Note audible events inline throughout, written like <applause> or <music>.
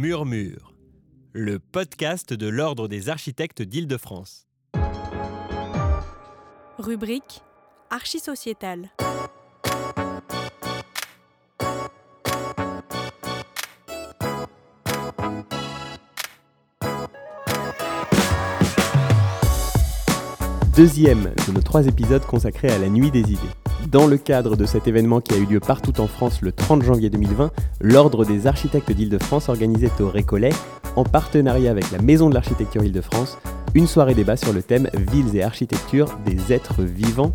Murmure, le podcast de l'Ordre des architectes d'Île-de-France. Rubrique Archisociétale. Deuxième de nos trois épisodes consacrés à la Nuit des idées. Dans le cadre de cet événement qui a eu lieu partout en France le 30 janvier 2020, l'Ordre des architectes d'Île-de-France organisait au Récollet, en partenariat avec la Maison de l'Architecture Île-de-France, une soirée débat sur le thème Villes et architecture des êtres vivants.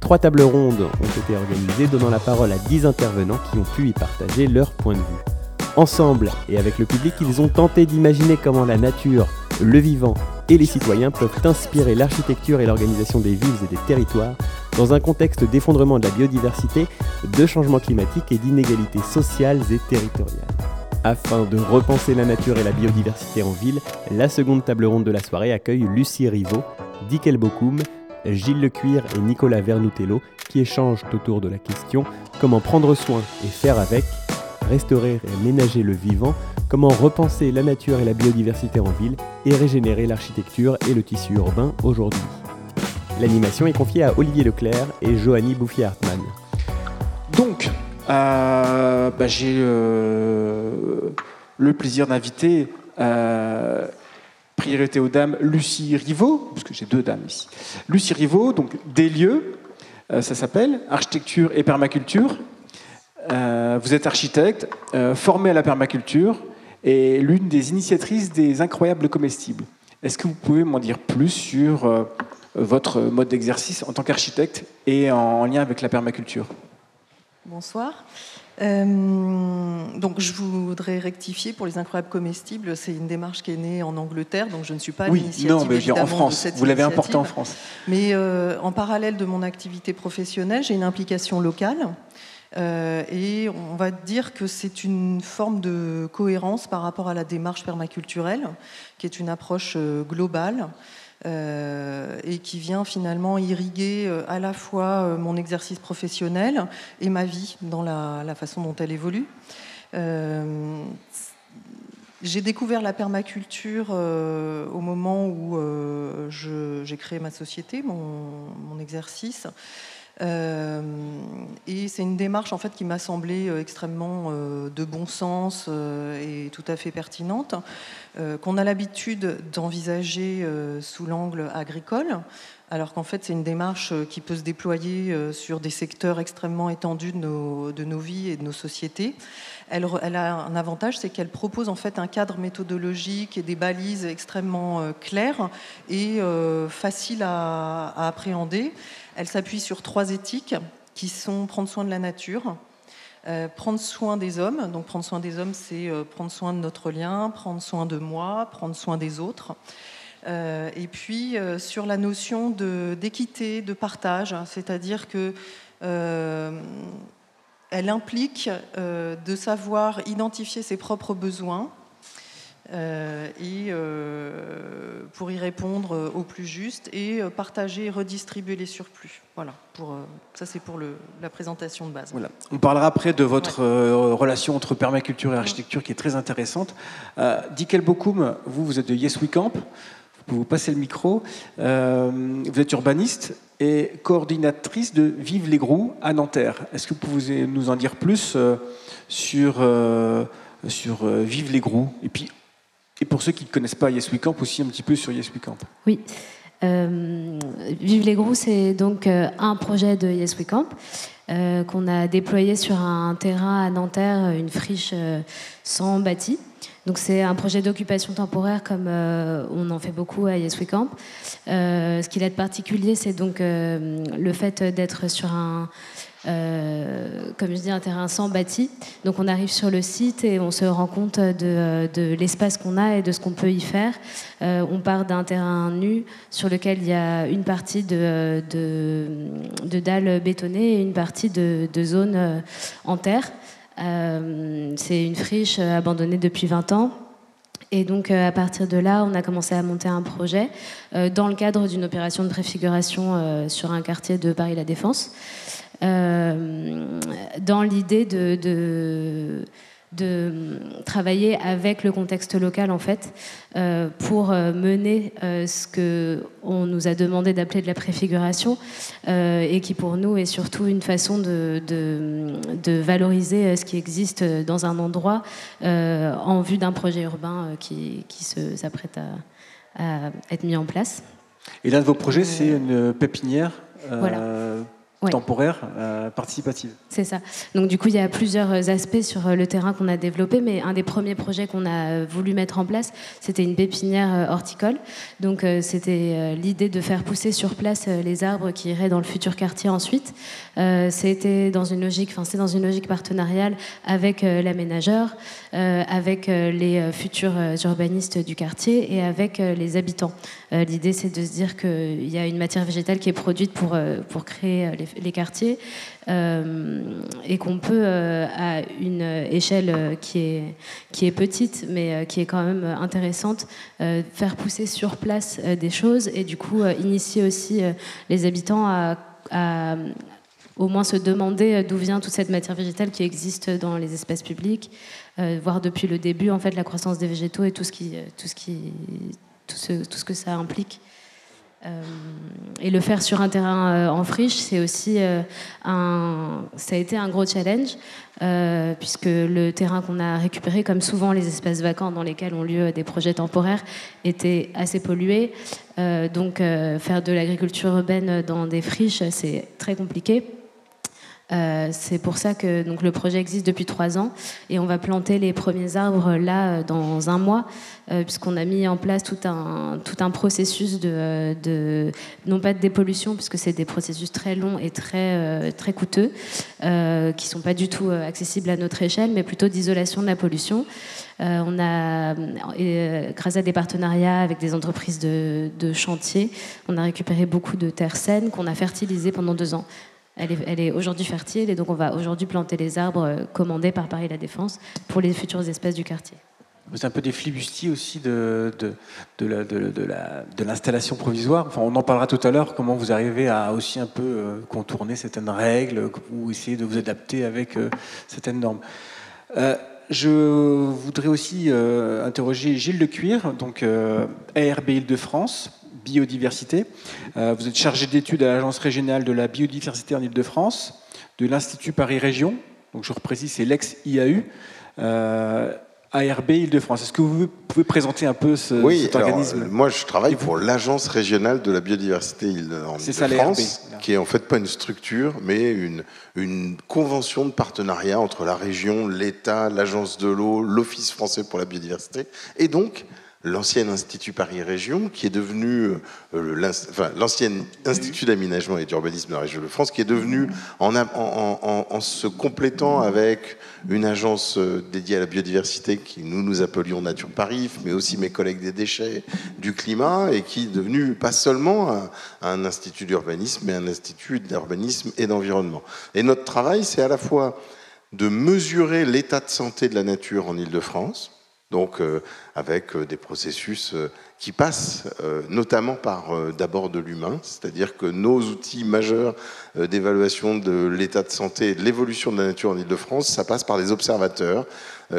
Trois tables rondes ont été organisées, donnant la parole à dix intervenants qui ont pu y partager leur point de vue. Ensemble et avec le public, ils ont tenté d'imaginer comment la nature, le vivant et les citoyens peuvent inspirer l'architecture et l'organisation des villes et des territoires dans un contexte d'effondrement de la biodiversité, de changement climatique et d'inégalités sociales et territoriales. Afin de repenser la nature et la biodiversité en ville, la seconde table ronde de la soirée accueille Lucie Rivaud, Dickel Bokoum, Gilles Lecuir et Nicolas Vernutello qui échangent autour de la question comment prendre soin et faire avec, restaurer et ménager le vivant, comment repenser la nature et la biodiversité en ville et régénérer l'architecture et le tissu urbain aujourd'hui. L'animation est confiée à Olivier Leclerc et Johanny Bouffier-Hartmann. Donc, euh, bah, j'ai euh, le plaisir d'inviter, euh, priorité aux dames, Lucie Rivaud, parce que j'ai deux dames ici. Lucie Rivaud, donc des lieux, ça s'appelle architecture et permaculture. vous êtes architecte, formée à la permaculture et l'une des initiatrices des incroyables comestibles. Est-ce que vous pouvez m'en dire plus sur votre mode d'exercice en tant qu'architecte et en lien avec la permaculture. Bonsoir. Euh, donc je voudrais rectifier pour les incroyables comestibles, c'est une démarche qui est née en Angleterre, donc je ne suis pas oui, non, mais en France. Vous l'avez importé en France. Mais euh, en parallèle de mon activité professionnelle, j'ai une implication locale. Euh, et on va dire que c'est une forme de cohérence par rapport à la démarche permaculturelle, qui est une approche globale euh, et qui vient finalement irriguer euh, à la fois euh, mon exercice professionnel et ma vie dans la, façon dont elle évolue. j'ai découvert la permaculture au moment où j'ai créé ma société, mon, mon exercice. Euh, et c'est une démarche en fait qui m'a semblé euh, extrêmement euh, de bon sens et tout à fait pertinente, qu'on a l'habitude d'envisager sous l'angle agricole, alors qu'en fait c'est une démarche qui peut se déployer sur des secteurs extrêmement étendus de nos, de nos vies et de nos sociétés. Elle, a un avantage, c'est qu'elle propose en fait un cadre méthodologique et des balises extrêmement claires et faciles à appréhender. Elle s'appuie sur trois éthiques qui sont prendre soin de la nature, euh, prendre soin des hommes. Donc prendre soin des hommes, c'est euh, prendre soin de notre lien, prendre soin de moi, prendre soin des autres. Euh, et puis sur la notion d'équité, de, partage, c'est-à-dire que elle implique de savoir identifier ses propres besoins, et euh, pour y répondre au plus juste et euh, partager et redistribuer les surplus. Voilà, pour, ça c'est pour le, la présentation de base. Voilà. On parlera après de votre relation entre permaculture et architecture qui est très intéressante. Euh, Dickel Bokoum, vous, vous êtes de Yes We Camp. Vous pouvez vous passer le micro. vous êtes urbaniste et coordinatrice de Vive les Grous à Nanterre. Est-ce que vous pouvez nous en dire plus sur, sur Vive les Grous Et puis et pour ceux qui ne connaissent pas Yes We Camp, aussi un petit peu sur Yes We Camp. Oui. Euh, Vive les Grous, c'est donc euh, un projet de Yes We Camp euh, qu'on a déployé sur un terrain à Nanterre, une friche sans bâti. Donc c'est un projet d'occupation temporaire comme on en fait beaucoup à Yes We Camp. ce qu'il a de particulier, c'est donc le fait d'être sur un euh, comme je dis, un terrain sans bâti. Donc on arrive sur le site et on se rend compte de, l'espace qu'on a et de ce qu'on peut y faire. Euh, on part d'un terrain nu sur lequel il y a une partie de, de, dalles bétonnées et une partie de, zone euh, en terre. C'est une friche abandonnée depuis 20 ans. Et donc, à partir de là, on a commencé à monter un projet dans le cadre d'une opération de préfiguration sur un quartier de Paris-La Défense. Euh, dans l'idée de, de travailler avec le contexte local en fait euh, pour euh, mener euh, ce que on nous a demandé d'appeler de la préfiguration et qui pour nous est surtout une façon de, de, valoriser ce qui existe dans un endroit en vue d'un projet urbain qui, qui s'apprête à, à, être mis en place. Et l'un de vos projets, c'est une pépinière temporaire, euh, participative. C'est ça. Donc du coup, il y a plusieurs aspects sur euh, le terrain qu'on a développé, mais un des premiers projets qu'on a euh, voulu mettre en place, c'était une pépinière horticole. Donc c'était l'idée de faire pousser sur place les arbres qui iraient dans le futur quartier ensuite. c'était dans une logique, enfin c'est dans une logique partenariale avec l'aménageur, avec les futurs urbanistes du quartier et avec les habitants. L'idée, c'est de se dire qu'il y a une matière végétale qui est produite pour pour créer les les quartiers, euh, et qu'on peut, euh, à une échelle qui est, qui est petite, mais euh, qui est quand même intéressante, faire pousser sur place des choses et du coup initier aussi les habitants à, au moins se demander d'où vient toute cette matière végétale qui existe dans les espaces publics, voir depuis le début en fait la croissance des végétaux et tout ce qui, tout ce qui, tout ce, tout ce que ça implique. Euh, et le faire sur un terrain euh, en friche, c'est aussi euh, un, ça a été un gros challenge, puisque le terrain qu'on a récupéré, comme souvent les espaces vacants dans lesquels ont lieu des projets temporaires, était assez pollué. donc faire de l'agriculture urbaine dans des friches, c'est très compliqué. Euh, c'est pour ça que donc, le projet existe depuis trois ans et on va planter les premiers arbres là euh, dans un mois, euh, puisqu'on a mis en place tout un, tout un processus de, de non pas de dépollution, puisque c'est des processus très longs et très, très coûteux, qui ne sont pas du tout accessibles à notre échelle, mais plutôt d'isolation de la pollution. on a, grâce à des partenariats avec des entreprises de, de chantier, on a récupéré beaucoup de terres saines qu'on a fertilisées pendant deux ans. Elle est, aujourd'hui fertile et donc on va aujourd'hui planter les arbres euh, commandés par Paris La Défense pour les futures espèces du quartier. C'est un peu des flibustiers aussi de, l'installation provisoire. Enfin, on en parlera tout à l'heure, comment vous arrivez à aussi un peu euh, contourner certaines règles ou essayer de vous adapter avec euh, certaines normes. je voudrais aussi interroger Gilles Lecuir, donc ARB Île-de-France biodiversité. Euh, vous êtes chargé d'études à l'Agence régionale de la biodiversité en Ile-de-France, de l'Institut Paris Région, donc je reprécise, c'est l'ex-IAU. Euh, ARB Île-de-France. Est-ce que vous pouvez présenter un peu ce, oui, cet organisme alors, Moi, je travaille pour l'Agence régionale de la biodiversité Île-de-France, qui est en fait pas une structure, mais une, une convention de partenariat entre la région, l'État, l'Agence de l'eau, l'Office français pour la biodiversité, et donc l'ancien Institut Paris Région, qui est devenu euh, l'ancien Institut d'aménagement et d'urbanisme de la région de France, qui est devenu, en, en, se complétant avec une agence euh, dédiée à la biodiversité, qui nous nous appelions Nature Paris, mais aussi mes collègues des déchets, du climat, et qui est devenu pas seulement un, un institut d'urbanisme, mais un institut d'urbanisme et d'environnement. Et notre travail, c'est à la fois de mesurer l'état de santé de la nature en Ile-de-France, donc euh, avec euh, des processus euh, qui passent notamment par d'abord de l'humain, c'est-à-dire que nos outils majeurs d'évaluation de l'état de santé et de l'évolution de la nature en Ile-de-France, ça passe par des observateurs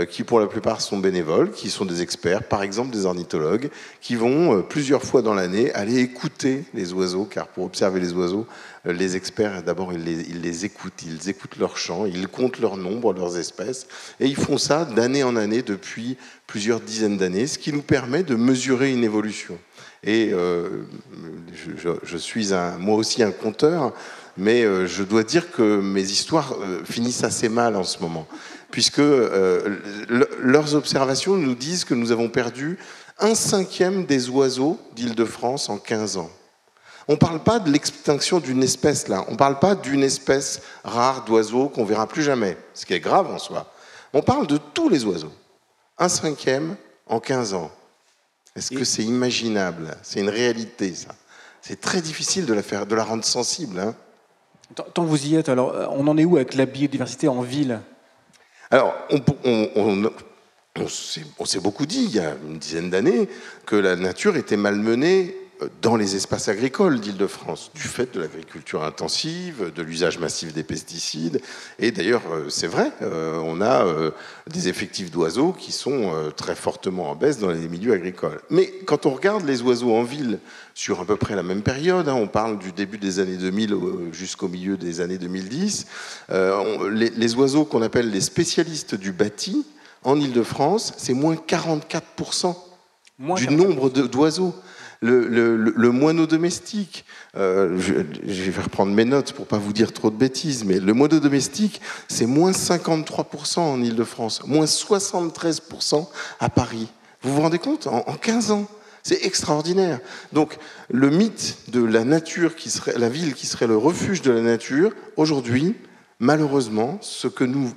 qui pour la plupart sont bénévoles, qui sont des experts, par exemple des ornithologues, qui vont plusieurs fois dans l'année aller écouter les oiseaux, car pour observer les oiseaux, les experts, d'abord, ils les, écoutent, ils écoutent leurs chants, ils comptent leur nombre, leurs espèces, et ils font ça d'année en année depuis plusieurs dizaines d'années, ce qui nous permet de mesurer une évolution. Et euh, je, suis moi aussi un conteur, mais euh, je dois dire que mes histoires euh, finissent assez mal en ce moment, puisque leurs observations nous disent que nous avons perdu un cinquième des oiseaux d'Île-de-France en 15 ans. On ne parle pas de l'extinction d'une espèce là, on ne parle pas d'une espèce rare d'oiseaux qu'on verra plus jamais, ce qui est grave en soi. On parle de tous les oiseaux. Un cinquième en 15 ans. Est-ce que c'est imaginable? C'est une réalité, ça. C'est très difficile de la, faire, de la rendre sensible. Hein. Tant que vous y êtes, alors euh, on en est où avec la biodiversité en ville? Alors, on, on s'est beaucoup dit, il y a une dizaine d'années, que la nature était malmenée dans les espaces agricoles d'Île-de-France, du fait de l'agriculture intensive, de l'usage massif des pesticides. Et d'ailleurs, euh, c'est vrai, euh, on a euh, des effectifs d'oiseaux qui sont très fortement en baisse dans les milieux agricoles. Mais quand on regarde les oiseaux en ville sur à peu près la même période, hein, on parle du début des années 2000 jusqu'au milieu des années 2010, les, oiseaux qu'on appelle les spécialistes du bâti, en Île-de-France, c'est moins 44% du nombre d'oiseaux le, moineau domestique, euh, je, vais reprendre mes notes pour pas vous dire trop de bêtises, mais le moineau domestique, c'est moins 53% en Ile-de-France, moins 73% à Paris. Vous vous rendez compte? En, 15 ans c'est extraordinaire. Donc, le mythe de la nature qui serait, la ville qui serait le refuge de la nature, aujourd'hui, malheureusement, ce que nous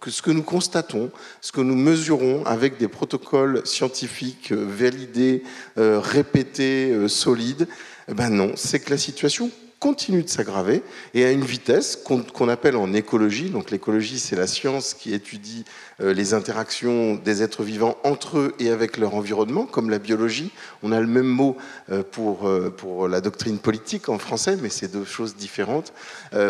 que ce que nous constatons, ce que nous mesurons avec des protocoles scientifiques euh, validés, euh, répétés, euh, solides, eh ben non, c'est que la situation continue de s'aggraver et à une vitesse qu'on appelle en écologie. Donc l'écologie, c'est la science qui étudie euh, les interactions des êtres vivants entre eux et avec leur environnement, comme la biologie. On a le même mot euh, pour, euh, pour la doctrine politique en français, mais c'est deux choses différentes.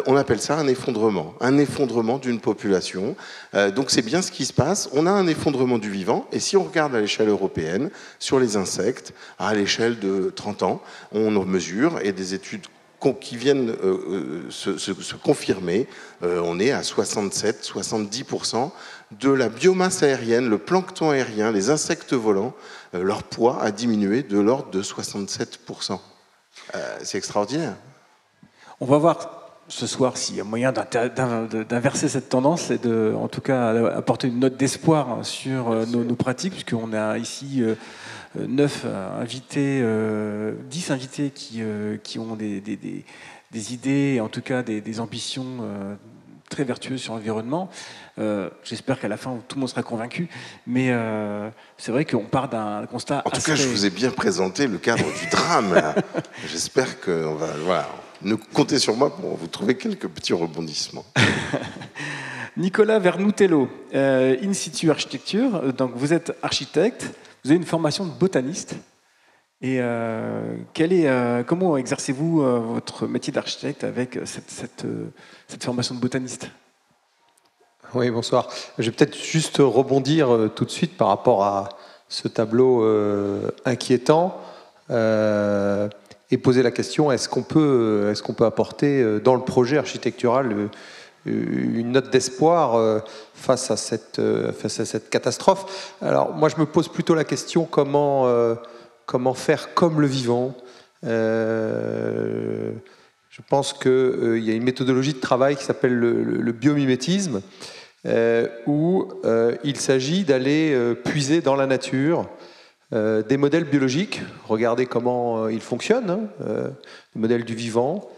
On appelle ça un effondrement, un effondrement d'une population. Donc c'est bien ce qui se passe. On a un effondrement du vivant et si on regarde à l'échelle européenne, sur les insectes, à l'échelle de 30 ans, on mesure et des études qui viennent euh, euh, se, confirmer. Euh, on est à 67-70% de la biomasse aérienne, le plancton aérien, les insectes volants, leur poids a diminué de l'ordre de 67%. C'est extraordinaire. On va voir ce soir s'il y a moyen d'inverser cette tendance et de, en tout cas, apporter une note d'espoir sur nos, nos pratiques, puisqu'on a ici 9 euh, invités, 10 euh, invités qui, euh, qui ont des, des, des, idées, et en tout cas des, ambitions très vertueuses sur l'environnement. J'espère qu'à la fin, tout le monde sera convaincu. Mais c'est vrai qu'on part d'un constat. En tout cas, je vous ai bien présenté le cadre du drame. <laughs> J'espère qu'on va. Voilà. Ne comptez sur moi pour vous trouver quelques petits rebondissements. <laughs> Nicolas Vernoutello, In situ architecture. Donc, vous êtes architecte. Vous avez une formation de botaniste. Et euh, est, euh, comment exercez-vous euh, votre métier d'architecte avec cette, formation de botaniste? Oui, bonsoir. Je vais peut-être juste rebondir tout de suite par rapport à ce tableau inquiétant et poser la question est-ce qu'on peut, est-ce qu'on peut apporter dans le projet architectural une note d'espoir euh, face, à cette, euh, face à cette catastrophe. Alors moi je me pose plutôt la question comment, euh, faire comme le vivant. je pense qu'il y a une méthodologie de travail qui s'appelle le, biomimétisme, où il s'agit d'aller puiser dans la nature des modèles biologiques, regarder comment ils fonctionnent, hein, les modèles du vivant,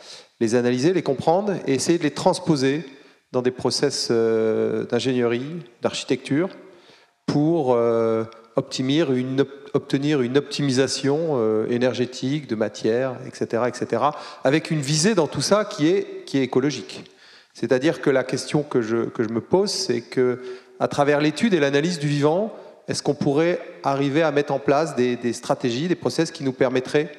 les analyser, les comprendre et essayer de les transposer dans des process euh, d'ingénierie, d'architecture, pour euh, obtenir une, obtenir une optimisation euh, énergétique, de matière, etc., etc., avec une visée dans tout ça qui est, qui est écologique. C'est-à-dire que la question que je, que je me pose, c'est que à travers l'étude et l'analyse du vivant, est-ce qu'on pourrait arriver à mettre en place des, des stratégies, des process qui nous permettraient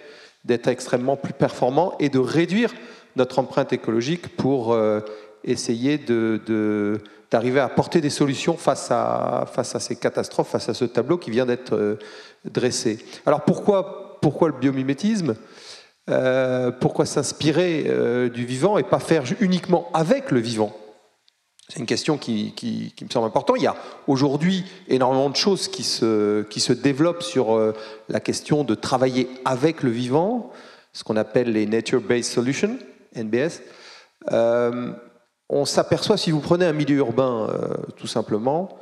d'être extrêmement plus performants et de réduire notre empreinte écologique pour euh, essayer d'arriver à apporter des solutions face à, ces catastrophes, face à ce tableau qui vient d'être euh, dressé. Alors pourquoi, le biomimétisme? Euh, Pourquoi s'inspirer du vivant et pas faire uniquement avec le vivant? C'est une question qui, me semble importante. Il y a aujourd'hui énormément de choses qui se, qui se développent sur la question de travailler avec le vivant, ce qu'on appelle les Nature-Based Solutions. NBS. Euh, on s'aperçoit, si vous prenez un milieu urbain, euh, tout simplement,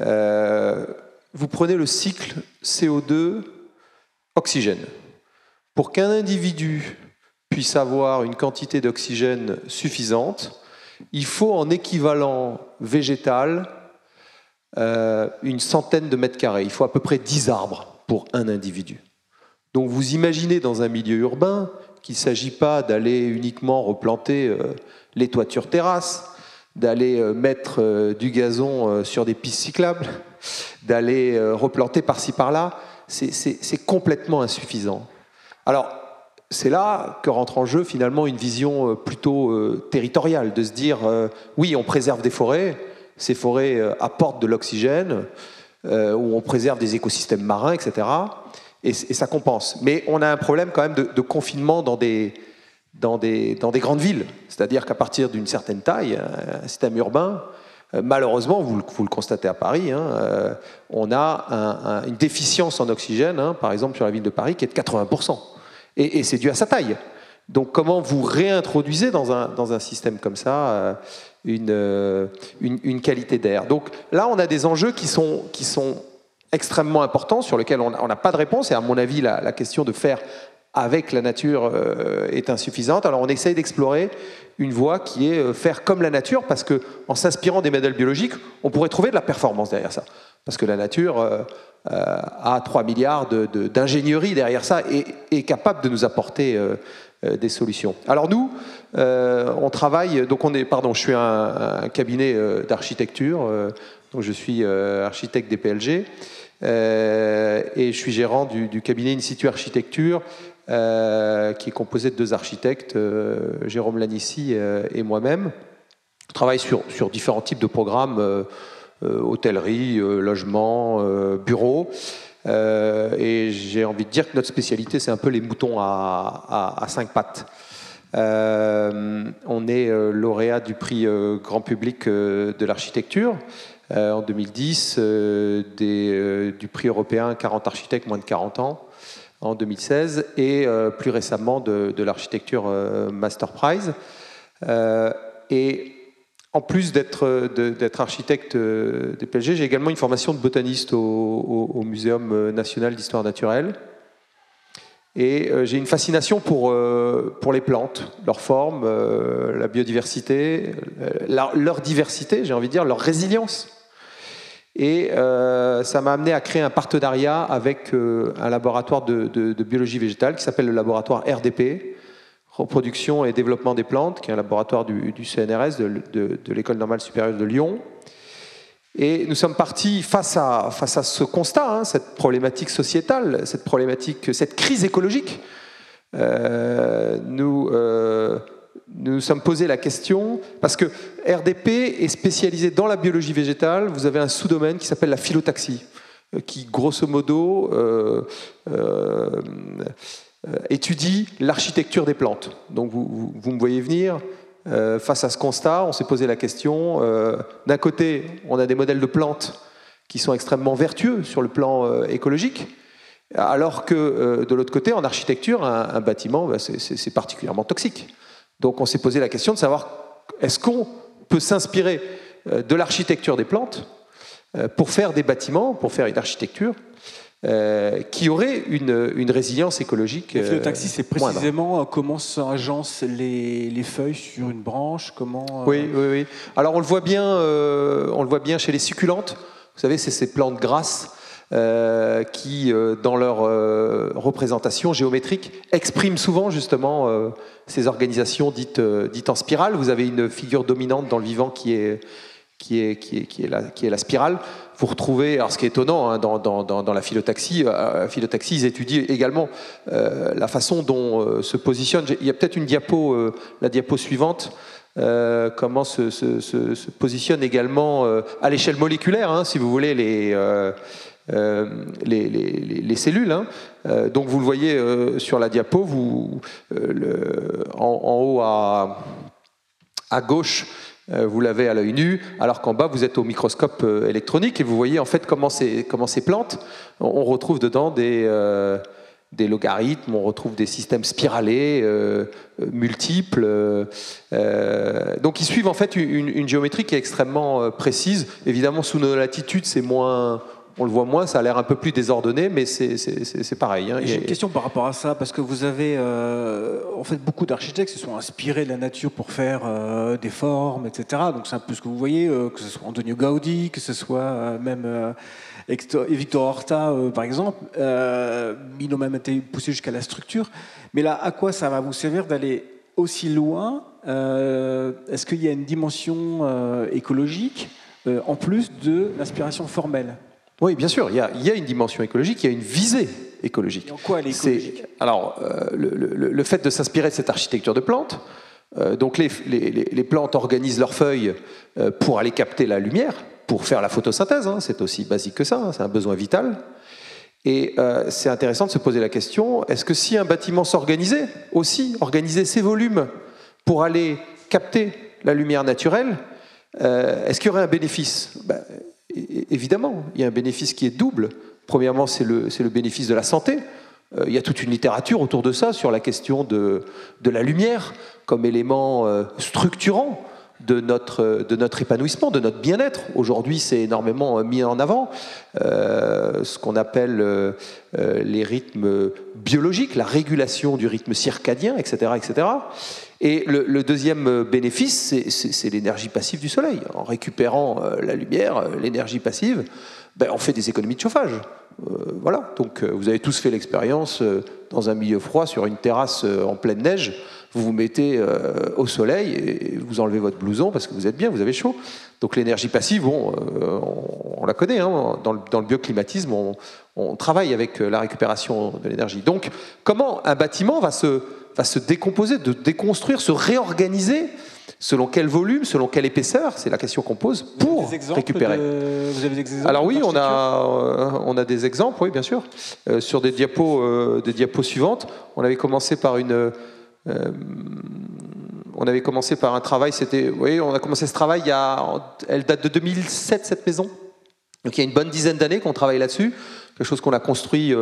euh, vous prenez le cycle CO2-oxygène. Pour qu'un individu puisse avoir une quantité d'oxygène suffisante, il faut en équivalent végétal une centaine de mètres carrés. Il faut à peu près 10 arbres pour un individu. Donc vous imaginez dans un milieu urbain qu'il ne s'agit pas d'aller uniquement replanter euh, les toitures terrasses, d'aller euh, mettre euh, du gazon sur des pistes cyclables, <laughs> d'aller replanter par-ci par-là. C'est complètement insuffisant. Alors, c'est là que rentre en jeu finalement une vision plutôt territoriale, de se dire, oui, on préserve des forêts, ces forêts apportent de l'oxygène, où on préserve des écosystèmes marins, etc. Et, ça compense. Mais on a un problème quand même de, confinement dans des, grandes villes. C'est-à-dire qu'à partir d'une certaine taille, un système urbain, euh, malheureusement, vous, le constatez à Paris, hein, euh, on a une déficience en oxygène, hein, par exemple sur la ville de Paris, qui est de 80%. Et, c'est dû à sa taille. Donc comment vous réintroduisez dans un, système comme ça euh, une, qualité d'air? Donc là, on a des enjeux qui sont extrêmement importants sur lesquels on n'a pas de réponse. Et à mon avis, la, question de faire avec la nature euh, est insuffisante. Alors on essaye d'explorer une voie qui est euh, faire comme la nature, parce que en s'inspirant des modèles biologiques, on pourrait trouver de la performance derrière ça. Parce que la nature euh, a 3 milliards d'ingénierie derrière ça et est capable de nous apporter des solutions. Alors nous, on travaille, donc on est, pardon, je suis un cabinet d'architecture, donc je suis architecte des PLG. Euh, et je suis gérant du, cabinet In situ architecture, euh, qui est composé de deux architectes, euh, Jérôme Lanissi et moi-même. Je travaille sur, différents types de programmes, hôtellerie, logement, bureau. et j'ai envie de dire que notre spécialité, c'est un peu les moutons à, cinq pattes. on est lauréat du prix grand public de l'architecture. Euh, en 2010, euh, euh, du prix européen 40 architectes moins de 40 ans en 2016 et plus récemment de, l'architecture Master Prize. et en plus d'être architecte des PLG, j'ai également une formation de botaniste au, au Muséum national d'histoire naturelle. Et j'ai une fascination pour, pour les plantes, leur forme, la biodiversité, leur diversité, j'ai envie de dire, leur résilience. Et euh, ça m'a amené à créer un partenariat avec euh, un laboratoire de, biologie végétale qui s'appelle le laboratoire RDP, Reproduction et Développement des Plantes, qui est un laboratoire du, CNRS, de, l'École normale supérieure de Lyon. Et nous sommes partis face à, face à ce constat, hein, cette problématique sociétale, cette problématique, cette crise écologique. Euh, nous nous sommes posé la question, parce que RDP est spécialisé dans la biologie végétale, vous avez un sous-domaine qui s'appelle la phylotaxie, euh, qui grosso modo euh, euh, étudie l'architecture des plantes. Donc vous, me voyez venir, face à ce constat, on s'est posé la question, d'un côté, on a des modèles de plantes qui sont extrêmement vertueux sur le plan écologique, alors que de l'autre côté, en architecture, un, bâtiment, bah, c'est particulièrement toxique. Donc on s'est posé la question de savoir est-ce qu'on peut s'inspirer euh, de l'architecture des plantes euh, pour faire des bâtiments, pour faire une architecture euh, qui aurait une, résilience écologique. Le taxi, c'est précisément comment s'agencent les, les, feuilles sur une branche, comment. Oui, oui, oui. Alors on le voit bien, on le voit bien chez les succulentes. Vous savez, c'est ces plantes grasses euh, qui, euh, dans leur euh, représentation géométrique, expriment souvent justement ces organisations dites, en spirale. Vous avez une figure dominante dans le vivant qui est, qui est, qui est, la, spirale. Vous retrouvez, alors ce qui est étonnant hein, dans, dans, dans, la philotaxie, philotaxie, ils étudient également la façon dont se positionne. Il y a peut-être une diapo, la diapo suivante. comment se, se, se, positionne également à l'échelle moléculaire, hein, si vous voulez, les, euh, les, cellules. Hein. Euh, donc vous le voyez euh, sur la diapo, vous, en, haut à, à gauche, vous l'avez à l'œil nu, alors qu'en bas, vous êtes au microscope électronique et vous voyez en fait comment ces, comment ces plantes, on retrouve dedans des, des logarithmes, on retrouve des systèmes spiralés, multiples. donc ils suivent en fait une, géométrie qui est extrêmement précise. Évidemment, sous nos latitudes, c'est moins on le voit moins, ça a l'air un peu plus désordonné, mais c'est pareil. Hein. J'ai une question par rapport à ça, parce que vous avez, euh, en fait, beaucoup d'architectes se sont inspirés de la nature pour faire euh, des formes, etc. Donc c'est un peu ce que vous voyez, euh, que ce soit Antonio Gaudi, que ce soit même Victor Horta, par exemple. ils ont même été poussés jusqu'à la structure. Mais là, à quoi ça va vous servir d'aller aussi loin Est-ce qu'il y a une dimension écologique en plus de l'inspiration formelle? Oui, bien sûr, il y, a, une dimension écologique, il y a une visée écologique. en quoi elle est écologique? Alors, le, fait de s'inspirer de cette architecture de plantes, donc les, les, plantes organisent leurs feuilles pour aller capter la lumière, pour faire la photosynthèse, hein. c'est aussi basique que ça, hein. c'est un besoin vital. Et c'est intéressant de se poser la question, est-ce que si un bâtiment s'organisait aussi, organisait ses volumes pour aller capter la lumière naturelle, euh, est-ce qu'il y aurait un bénéfice? Ben, Évidemment, il y a un bénéfice qui est double. Premièrement, c'est le, le, bénéfice de la santé. Euh, il y a toute une littérature autour de ça sur la question de, de la lumière comme élément euh, structurant de notre, de notre épanouissement, de notre bien-être. Aujourd'hui, c'est énormément mis en avant, ce qu'on appelle les rythmes biologiques, la régulation du rythme circadien, etc. etc. Et le, deuxième bénéfice, c'est l'énergie passive du soleil. En récupérant euh, la lumière, euh, l'énergie passive, ben, on fait des économies de chauffage. Euh, voilà. Donc vous avez tous fait l'expérience dans un milieu froid, sur une terrasse en pleine neige. Vous vous mettez au soleil et vous enlevez votre blouson parce que vous êtes bien, vous avez chaud. Donc l'énergie passive, bon, on, la connaît. Hein. Dans, le, bioclimatisme, on travaille avec la récupération de l'énergie. Donc comment un bâtiment va se va se décomposer, de déconstruire, se réorganiser Selon quel volume, selon quelle épaisseur C'est la question qu'on pose pour récupérer. Vous avez des exemples Alors oui, on a, euh, on a des exemples, oui, bien sûr. Euh, sur des diapos, euh, des diapos suivantes, on avait commencé par une... on avait commencé par un travail, c'était... Oui, on a commencé ce travail, il y a, elle date de 2007, cette maison. Donc il y a une bonne dizaine d'années qu'on travaille là-dessus, quelque chose qu'on a construit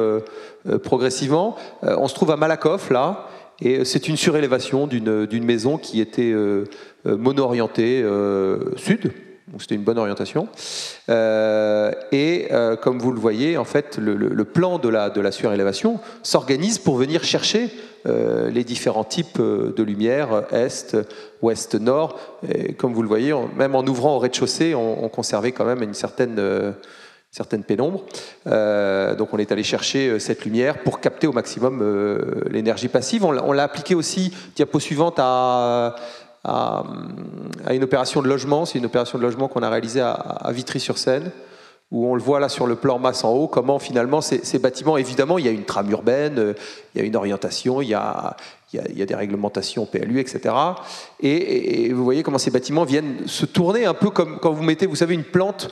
progressivement. on se trouve à Malakoff, là, et c'est une surélévation d'une maison qui était euh, euh, mono-orientée euh, sud, c'était une bonne orientation. et comme vous le voyez, en fait, le, plan de la, de la surélévation s'organise pour venir chercher les différents types de lumière, est, ouest, nord. Et comme vous le voyez, même en ouvrant au rez-de-chaussée, on, conservait quand même une certaine certaines pénombres. Euh, donc on est allé chercher euh, cette lumière pour capter au maximum euh, l'énergie passive. On l'a appliqué aussi, diapo suivante, à, une opération de logement. C'est une opération de logement qu'on a réalisée à, Vitry-sur-Seine où on le voit là sur le plan masse en haut, comment finalement ces, bâtiments, évidemment, il y a une trame urbaine, il y a une orientation, il y a, des réglementations PLU, etc. Et, et, vous voyez comment ces bâtiments viennent se tourner un peu comme quand vous mettez, vous savez, une plante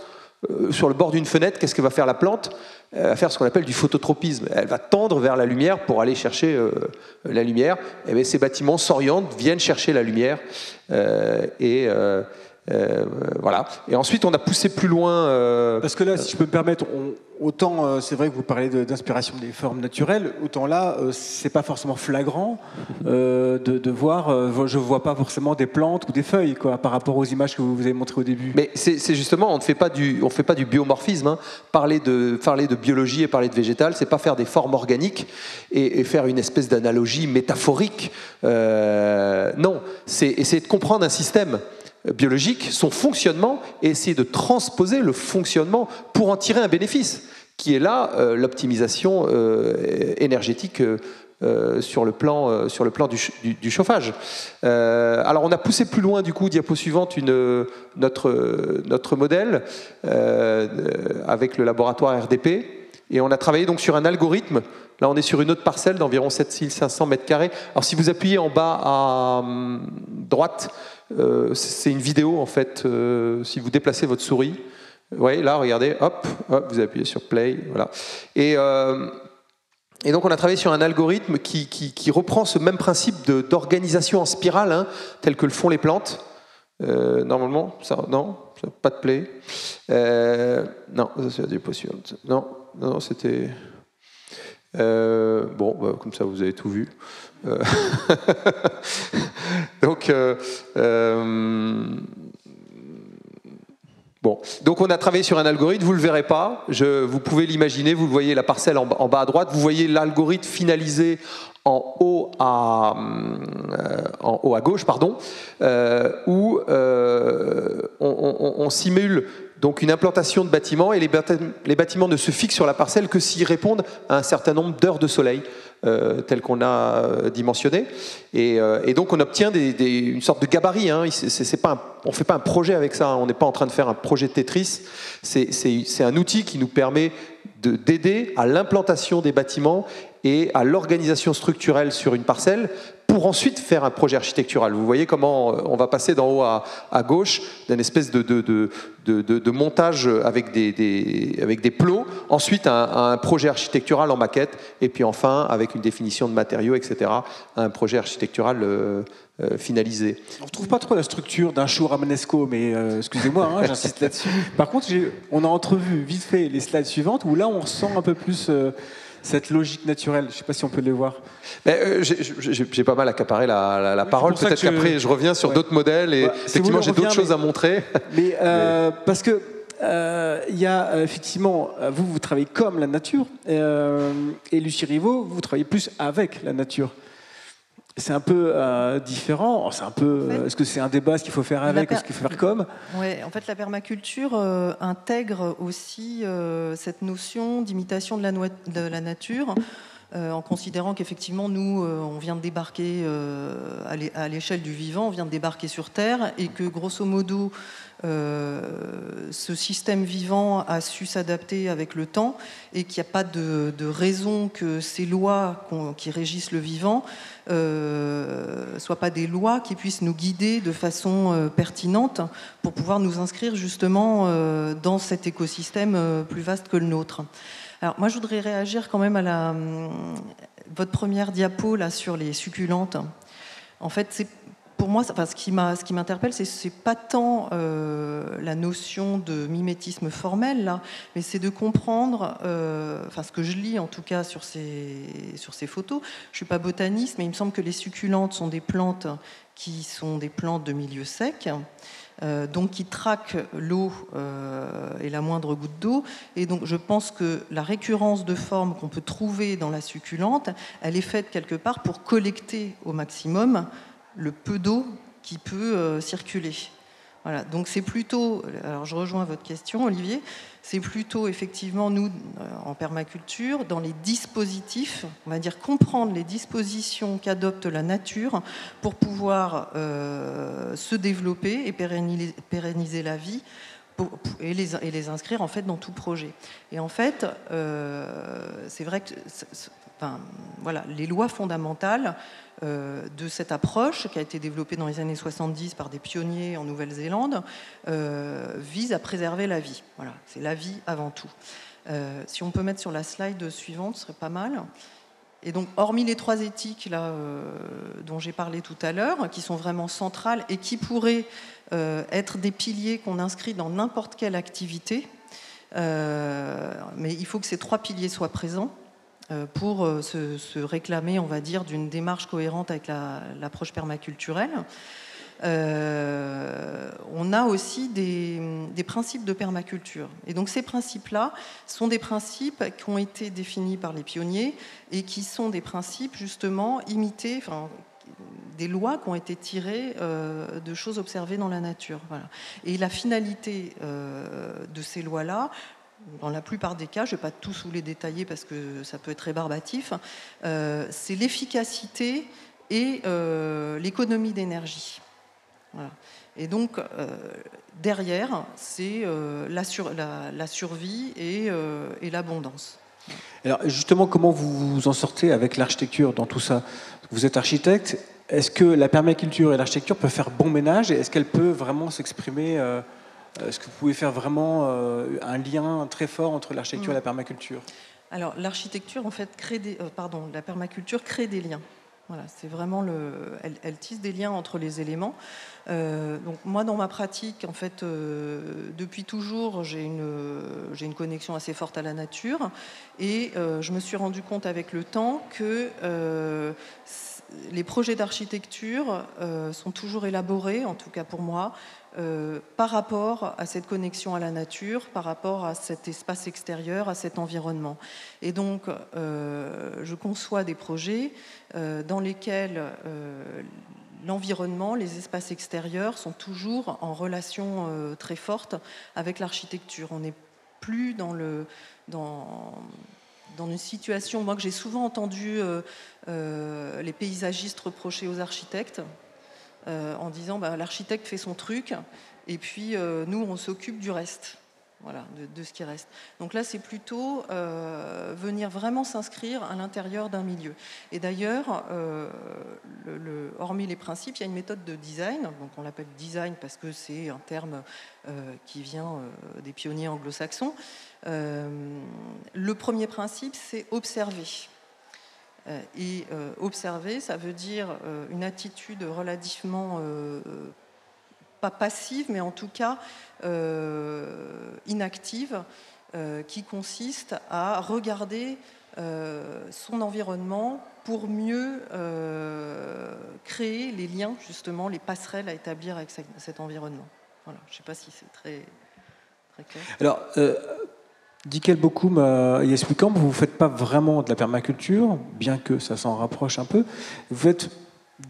euh, sur le bord d'une fenêtre, qu'est-ce que va faire la plante? Elle va faire ce qu'on appelle du phototropisme. Elle va tendre vers la lumière pour aller chercher euh, la lumière. Et eh ces bâtiments s'orientent, viennent chercher la lumière. Euh, et euh, voilà. Et ensuite, on a poussé plus loin. Euh, Parce que là, si je peux me permettre, autant euh, c'est vrai que vous parlez d'inspiration des formes naturelles, autant là, c'est pas forcément flagrant de, de, voir. je vois pas forcément des plantes ou des feuilles, quoi, par rapport aux images que vous avez montrées au début. Mais c'est justement, on ne fait pas du, on fait pas du biomorphisme. Hein. Parler de, parler de biologie et parler de végétal, c'est pas faire des formes organiques et, et faire une espèce d'analogie métaphorique. non, c'est essayer de comprendre un système biologique, son fonctionnement, et essayer de transposer le fonctionnement pour en tirer un bénéfice, qui est là euh, l'optimisation euh, énergétique euh, sur le plan, sur le plan du, chauffage. alors on a poussé plus loin du coup, diapo suivante, notre, notre modèle avec le laboratoire RDP, et on a travaillé donc sur un algorithme. Là, on est sur une autre parcelle d'environ 7500 mètres carrés. Alors, si vous appuyez en bas à hum, droite, c'est une vidéo en fait. Euh, si vous déplacez votre souris, vous voyez là, regardez, hop, vous appuyez sur play, voilà. Et, euh, et donc on a travaillé sur un algorithme qui, reprend ce même principe d'organisation en spirale, hein, tel que le font les plantes. normalement, ça, non, pas de play. non, c'est la diapo suivante. Non, non, c'était. bon, bah, comme ça vous avez tout vu. <laughs> Euh, donc, euh, euh, bon. Donc, on a travaillé sur un algorithme, vous ne le verrez pas, vous pouvez l'imaginer, vous voyez la parcelle en, bas à droite, vous voyez l'algorithme finalisé en haut à, à gauche, pardon, où on, simule donc une implantation de bâtiments et les bâtiments ne se fixent sur la parcelle que s'ils répondent à un certain nombre d'heures de soleil. Euh, tel qu'on a euh, dimensionné. Euh, et, donc on obtient une sorte de gabarit. Hein. on ne fait pas un projet avec ça, hein. on n'est pas en train de faire un projet Tetris. C'est un outil qui nous permet d'aider à l'implantation des bâtiments et à l'organisation structurelle sur une parcelle pour ensuite faire un projet architectural. Vous voyez comment euh, on va passer d'en haut à, gauche d'une espèce de, de, montage avec des, avec des plots, ensuite un, un, projet architectural en maquette, et puis enfin, avec une définition de matériaux, etc., un projet architectural euh, euh, finalisé. On ne retrouve pas trop la structure d'un show ramanesco, mais excusez-moi, hein, j'insiste là-dessus. <laughs> Par contre, on a entrevu vite fait les slides suivantes, où là, on ressent un peu plus cette logique naturelle. Je ne sais pas si on peut les voir. Euh, j'ai pas mal accaparé la, la, parole. Peut-être qu'après, je reviens sur d'autres modèles et effectivement, j'ai d'autres choses à montrer. Mais, euh, parce que euh, il y a effectivement, vous, vous travaillez comme la nature, et Lucie Rivaud, vous travaillez plus avec la nature. C'est un peu euh, différent. Oh, c'est un peu. Est-ce que c'est un débat Est-ce qu'il faut faire avec Est-ce qu'il faut faire comme? Ouais. En fait, la permaculture euh, intègre aussi euh, cette notion d'imitation de la, de la nature. en considérant qu'effectivement, nous, on vient de débarquer à l'échelle du vivant, on vient de débarquer sur Terre, et que grosso modo, ce système vivant a su s'adapter avec le temps, et qu'il n'y a pas de, de, raison que ces lois qui régissent le vivant euh, soient pas des lois qui puissent nous guider de façon euh, pertinente pour pouvoir nous inscrire justement euh, dans cet écosystème euh, plus vaste que le nôtre. Alors moi, je voudrais réagir quand même à la, votre première diapo là sur les succulentes. En fait, c'est pour moi, enfin, ce qui m'interpelle, ce c'est pas tant euh, la notion de mimétisme formel, là, mais c'est de comprendre, euh, enfin, ce que je lis en tout cas sur ces, photos. Je suis pas botaniste, mais il me semble que les succulentes sont des plantes qui sont des plantes de milieu sec. Euh, donc qui traquent l'eau et la moindre goutte d'eau. Et donc je pense que la récurrence de formes qu'on peut trouver dans la succulente, elle est faite quelque part pour collecter au maximum le peu d'eau qui peut euh, circuler. Voilà, donc c'est plutôt, alors je rejoins votre question Olivier, c'est plutôt effectivement nous euh, en permaculture dans les dispositifs, on va dire comprendre les dispositions qu'adopte la nature pour pouvoir euh, se développer et pérenniser, la vie et, les, et, les, inscrire en fait dans tout projet. Et en fait, c'est vrai que voilà, les lois fondamentales euh, de cette approche qui a été développée dans les années 70 par des pionniers en Nouvelle-Zélande euh, vise à préserver la vie. Voilà, c'est la vie avant tout. Euh, si on peut mettre sur la slide suivante, ce serait pas mal. Et donc, hormis les trois éthiques là, dont j'ai parlé tout à l'heure, qui sont vraiment centrales et qui pourraient être des piliers qu'on inscrit dans n'importe quelle activité, mais il faut que ces trois piliers soient présents. Euh, pour euh, se, réclamer, on va dire, d'une démarche cohérente avec l'approche permaculturelle. Euh, on a aussi des, principes de permaculture. Et donc ces principes-là sont des principes qui ont été définis par les pionniers et qui sont des principes justement imités, enfin, des lois qui ont été tirées de choses observées dans la nature. Et la finalité de ces lois-là, dans la plupart des cas, je ne vais pas tous vous les détailler parce que ça peut être rébarbatif, euh, c'est l'efficacité et euh, l'économie d'énergie. Et donc, euh, derrière, c'est la, la, survie et, et l'abondance. Alors, justement, comment vous vous en sortez avec l'architecture dans tout ça? Vous êtes architecte. Est-ce que la permaculture et l'architecture peuvent faire bon ménage et est-ce qu'elle peut vraiment s'exprimer euh, est-ce que vous pouvez faire vraiment euh, un lien très fort entre l'architecture et la mm. permaculture? Alors, l'architecture, en fait, crée des, euh, pardon, la permaculture crée des liens. Voilà, c'est vraiment le, elle, tisse des liens entre les éléments. donc moi, dans ma pratique, en fait, depuis toujours, j'ai une, j'ai une connexion assez forte à la nature, et je me suis rendu compte avec le temps que les projets d'architecture sont toujours élaborés, en tout cas pour moi, euh, par rapport à cette connexion à la nature, par rapport à cet espace extérieur, à cet environnement. Et donc, euh, je conçois des projets euh, dans lesquels l'environnement, les espaces extérieurs sont toujours en relation très forte avec l'architecture. On n'est plus dans, le, dans, dans une situation, moi que j'ai souvent entendu les paysagistes reprocher aux architectes, en disant bah, l'architecte fait son truc et puis euh, nous on s'occupe du reste. voilà, de, ce qui reste. Donc là, c'est plutôt euh, venir vraiment s'inscrire à l'intérieur d'un milieu. Et d'ailleurs, euh, le, hormis les principes, il y a une méthode de design. Donc on l'appelle design parce que c'est un terme euh, qui vient des pionniers anglo-saxons. le premier principe, c'est observer. Et observer, ça veut dire une attitude relativement pas passive, mais en tout cas euh, inactive, euh, qui consiste à regarder euh, son environnement pour mieux créer les liens, justement, les passerelles à établir avec cet environnement. Voilà, je ne sais pas si c'est très, très clair. Alors, Dickel Bokoum, Yes Camp, vous ne faites pas vraiment de la permaculture, bien que ça s'en rapproche un peu. Vous faites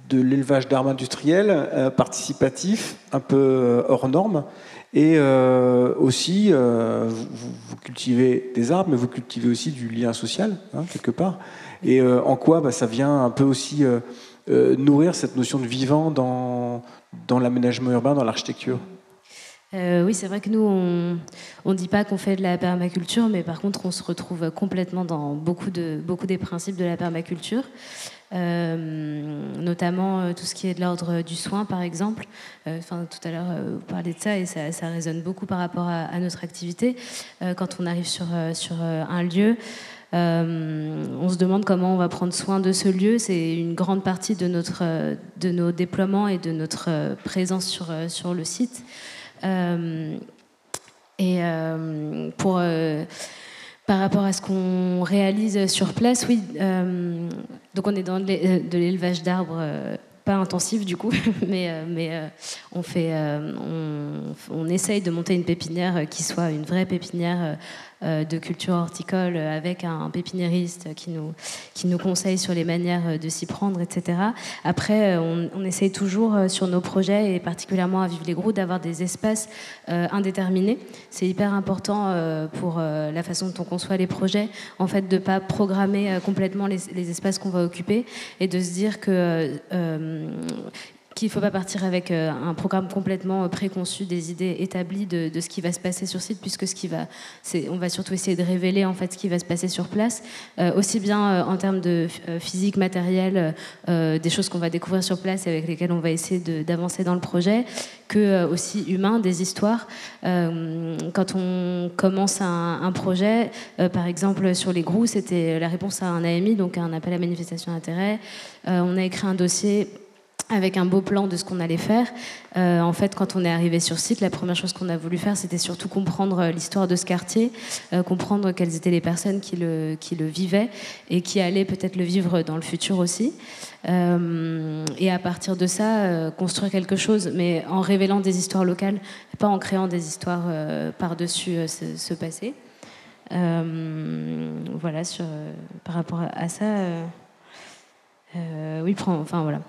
de l'élevage d'armes industrielles euh, participatif, un peu euh, hors norme. Et euh, aussi, vous, cultivez des arbres, mais vous cultivez aussi du lien social, hein, quelque part. Et en quoi bah, ça vient un peu aussi nourrir cette notion de vivant dans l'aménagement urbain, dans l'architecture? Oui, c'est vrai que nous, on ne dit pas qu'on fait de la permaculture, mais par contre, on se retrouve complètement dans beaucoup, de, des principes de la permaculture. Euh, notamment euh, tout ce qui est de l'ordre du soin, par exemple. Euh, tout à l'heure, vous parlez de ça et ça, résonne beaucoup par rapport à, notre activité. quand on arrive sur, un lieu, on se demande comment on va prendre soin de ce lieu. C'est une grande partie de, nos déploiements et de notre présence sur le site. Et pour par rapport à ce qu'on réalise sur place, oui. Euh, donc on est dans de l'élevage d'arbres, euh, pas intensif du coup, <laughs> mais, euh, mais on, fait, on, essaye de monter une pépinière qui soit une vraie pépinière euh, de culture horticole avec un, pépiniériste qui nous, qui nous conseille sur les manières de s'y prendre, etc. Après, euh, on, essaye toujours euh, sur nos projets, et particulièrement à Vive les Gros, d'avoir des espaces indéterminés. C'est hyper important pour la façon dont on conçoit les projets, en fait, de ne pas programmer complètement les espaces qu'on va occuper et de se dire que qu'il ne faut pas partir avec euh, un programme complètement euh, préconçu, des idées établies de, ce qui va se passer sur site, puisque ce qui va, on va surtout essayer de révéler en fait ce qui va se passer sur place, euh, aussi bien en termes de physique, matériel, des choses qu'on va découvrir sur place et avec lesquelles on va essayer d'avancer dans le projet, que aussi humain, des histoires. quand on commence un, un projet, par exemple sur les grous, c'était la réponse à un AMI, donc un appel à manifestation d'intérêt. on a écrit un dossier avec un beau plan de ce qu'on allait faire. Euh, en fait, quand on est arrivé sur site, la première chose qu'on a voulu faire, c'était surtout comprendre euh, l'histoire de ce quartier, euh, comprendre quelles étaient les personnes qui le, qui le vivaient et qui allaient peut-être le vivre dans le futur aussi. et à partir de ça, construire quelque chose, mais en révélant des histoires locales, pas en créant des histoires par-dessus ce, passé. voilà, sur, par rapport à ça, oui, enfin voilà.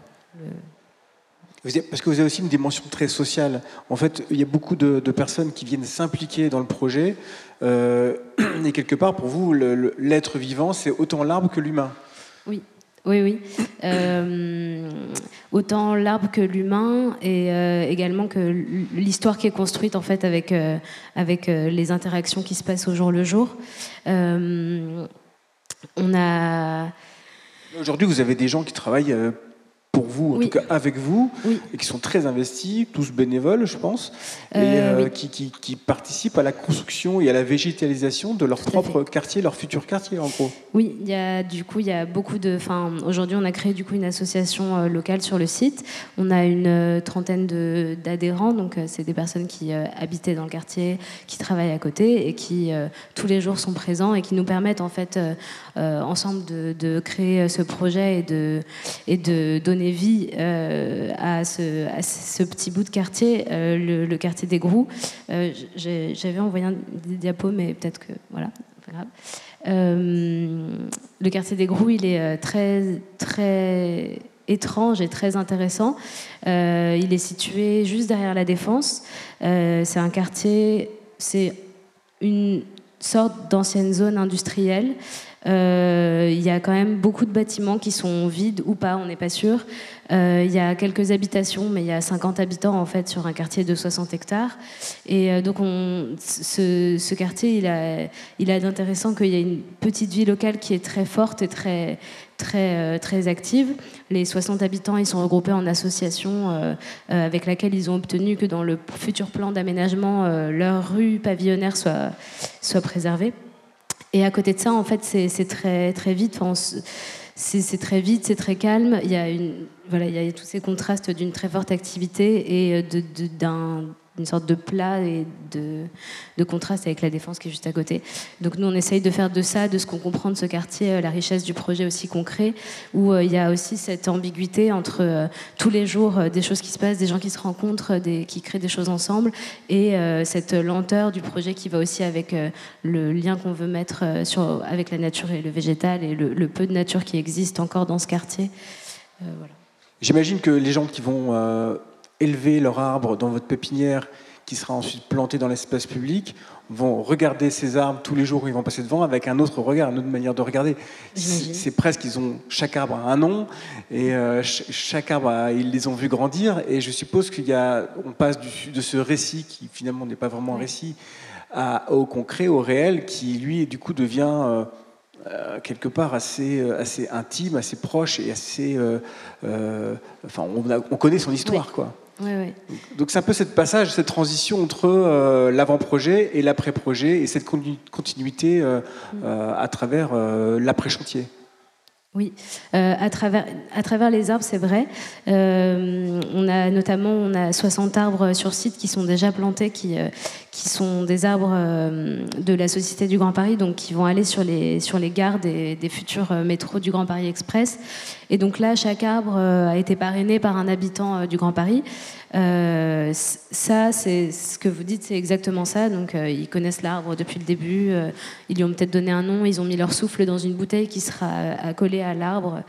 Parce que vous avez aussi une dimension très sociale. En fait, il y a beaucoup de, personnes qui viennent s'impliquer dans le projet. Euh, <clears throat> et quelque part, pour vous, l'être vivant, c'est autant l'arbre que l'humain. Oui, oui, oui. Euh, autant l'arbre que l'humain et euh, également que l'histoire qui est construite en fait avec, avec les interactions qui se passent au jour le jour. on a. Aujourd'hui, vous avez des gens qui travaillent pour vous, en tout cas avec vous, et qui sont très investis, tous bénévoles, je pense, et euh, euh, qui, qui, participent à la construction et à la végétalisation de leur propre quartier, leur futur quartier, en gros. Oui, il y a, du coup, il y a beaucoup de. Enfin, aujourd'hui, on a créé du coup une association euh, locale sur le site. On a une trentaine d'adhérents, donc c'est des personnes qui habitaient dans le quartier, qui travaillent à côté et qui tous les jours sont présents et qui nous permettent en fait ensemble de, de, créer ce projet et de, et de donner vie euh, à, ce, petit bout de quartier, euh, le, quartier des Grous. Euh, j'avais envoyé un diapo, mais peut-être que voilà, pas grave. le quartier des Grous, il est très très étrange et très intéressant. il est situé juste derrière la Défense. c'est un quartier, c'est une sorte d'ancienne zone industrielle il y a quand même beaucoup de bâtiments qui sont vides ou pas, on n'est pas sûr. il y a quelques habitations, mais il y a 50 habitants en fait sur un quartier de 60 hectares. Et donc on, ce, quartier, il a, il a d'intéressant qu'il y ait une petite vie locale qui est très forte et très, très, euh, très active. Les 60 habitants, ils sont regroupés en association euh, euh, avec laquelle ils ont obtenu que dans le futur plan d'aménagement, leur rue pavillonnaire soit, soit préservée. Et à côté de ça, en fait, c'est très, vite. c'est très vite, c'est très calme. Il y a, une, voilà, il y a tous ces contrastes d'une très forte activité et d'un une sorte de plat et de, de, contraste avec la défense qui est juste à côté. Donc nous, on essaye de faire de ça, de ce qu'on comprend de ce quartier, euh, la richesse du projet aussi concret, où euh, il y a aussi cette ambiguïté entre euh, tous les jours des choses qui se passent, des gens qui se rencontrent, qui créent des choses ensemble, et cette lenteur du projet qui va aussi avec le lien qu'on veut mettre sur, avec la nature et le végétal, et le, peu de nature qui existe encore dans ce quartier. voilà. J'imagine que les gens qui vont élever leur arbre dans votre pépinière qui sera ensuite planté dans l'espace public, vont regarder ces arbres tous les jours où ils vont passer devant avec un autre regard, une autre manière de regarder. C'est presque, ils ont chaque arbre a un nom et euh, chaque arbre, ils les ont vus grandir. Et je suppose qu'il y a, on passe de ce récit qui finalement n'est pas vraiment un récit au concret, au réel, qui lui du coup devient euh, euh, quelque part assez, assez intime, assez proche et assez. enfin, on, on, connaît son histoire, quoi. Donc c'est un peu cette passage, cette transition entre euh, l'avant-projet et l'après-projet et cette continuité euh, euh, à travers l'après-chantier. Oui, à, travers, à travers les arbres, c'est vrai. on a notamment on a 60 arbres sur site qui sont déjà plantés, qui, qui sont des arbres de la Société du Grand Paris, donc qui vont aller sur les, sur les gares des futurs métros du Grand Paris Express. Et donc là, chaque arbre a été parrainé par un habitant du Grand Paris. Euh, ça, c'est ce que vous dites, c'est exactement ça. Donc, euh, ils connaissent l'arbre depuis le début. Euh, ils lui ont peut-être donné un nom. Ils ont mis leur souffle dans une bouteille qui sera accolée à l'arbre.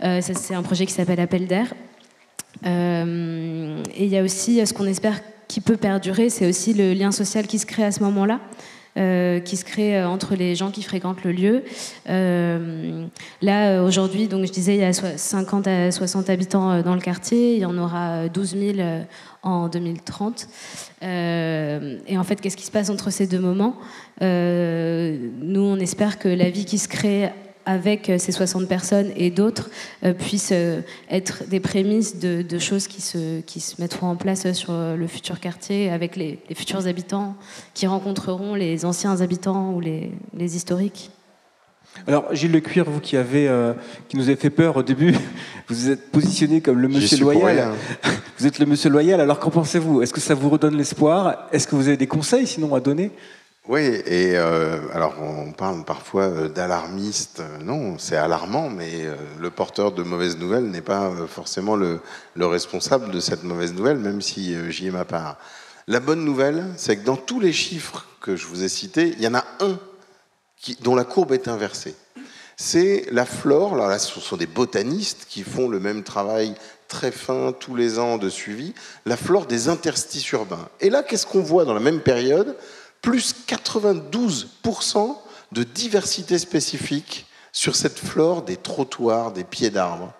c'est un projet qui s'appelle Appel d'air. et il y a aussi ce qu'on espère qui peut perdurer, c'est aussi le lien social qui se crée à ce moment-là. Euh, qui se crée euh, entre les gens qui fréquentent le lieu. Euh, là, aujourd'hui, donc je disais, il y a 50 à 60 habitants dans le quartier, il y en aura 12 000 en 2030. et en fait, qu'est-ce qui se passe entre ces deux moments? Nous, on espère que la vie qui se crée avec euh, ces 60 personnes et d'autres euh, puissent euh, être des prémices de, choses qui se, qui se mettront en place sur le futur quartier avec les, futurs habitants qui rencontreront les anciens habitants ou les, historiques. Alors Gilles Lecuir, vous qui, avez, qui nous avez fait peur au début, <laughs> vous êtes positionné comme le monsieur loyal. <laughs> Vous êtes le monsieur loyal, alors qu'en pensez-vous? Est-ce que ça vous redonne l'espoir? Est-ce que vous avez des conseils sinon à donner? Oui, et euh, alors on parle parfois euh, d'alarmiste. Non, c'est alarmant, mais euh, le porteur de mauvaises nouvelles n'est pas forcément le, responsable de cette mauvaise nouvelle, même si j'y ai ma part. La bonne nouvelle, c'est que dans tous les chiffres que je vous ai cités, il y en a un dont la courbe est inversée. C'est la flore. Alors là, ce sont des botanistes qui font le même travail très fin tous les ans de suivi. La flore des interstices urbains. Et là, qu'est-ce qu'on voit dans la même période? Plus 92% de diversité spécifique sur cette flore des trottoirs, des pieds d'arbres.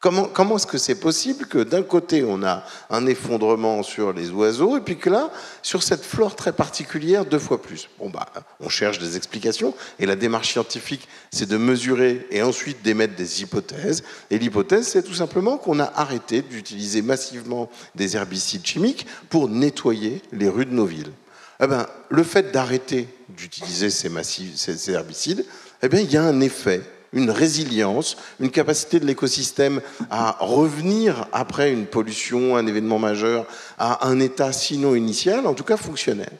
Comment, comment est-ce que c'est possible que d'un côté on a un effondrement sur les oiseaux et puis que là, sur cette flore très particulière, deux fois plus? Bon bah, on cherche des explications et la démarche scientifique, c'est de mesurer et ensuite d'émettre des hypothèses. Et l'hypothèse, c'est tout simplement qu'on a arrêté d'utiliser massivement des herbicides chimiques pour nettoyer les rues de nos villes eh ben, le fait d'arrêter d'utiliser ces, herbicides, eh bien, il y a un effet, une résilience, une capacité de l'écosystème à revenir après une pollution, un événement majeur, à un état sinon initial, en tout cas fonctionnel.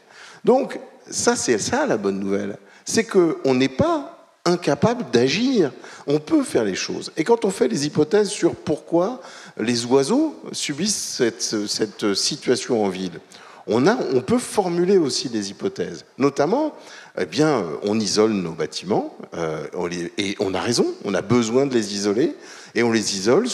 Donc, ça, c'est ça la bonne nouvelle. C'est qu'on n'est pas incapable d'agir. On peut faire les choses. Et quand on fait les hypothèses sur pourquoi les oiseaux subissent cette situation en ville, on, peut formuler aussi des hypothèses. Notamment, eh bien, on isole nos bâtiments, euh, et on a raison, on a besoin de les isoler, et on les isole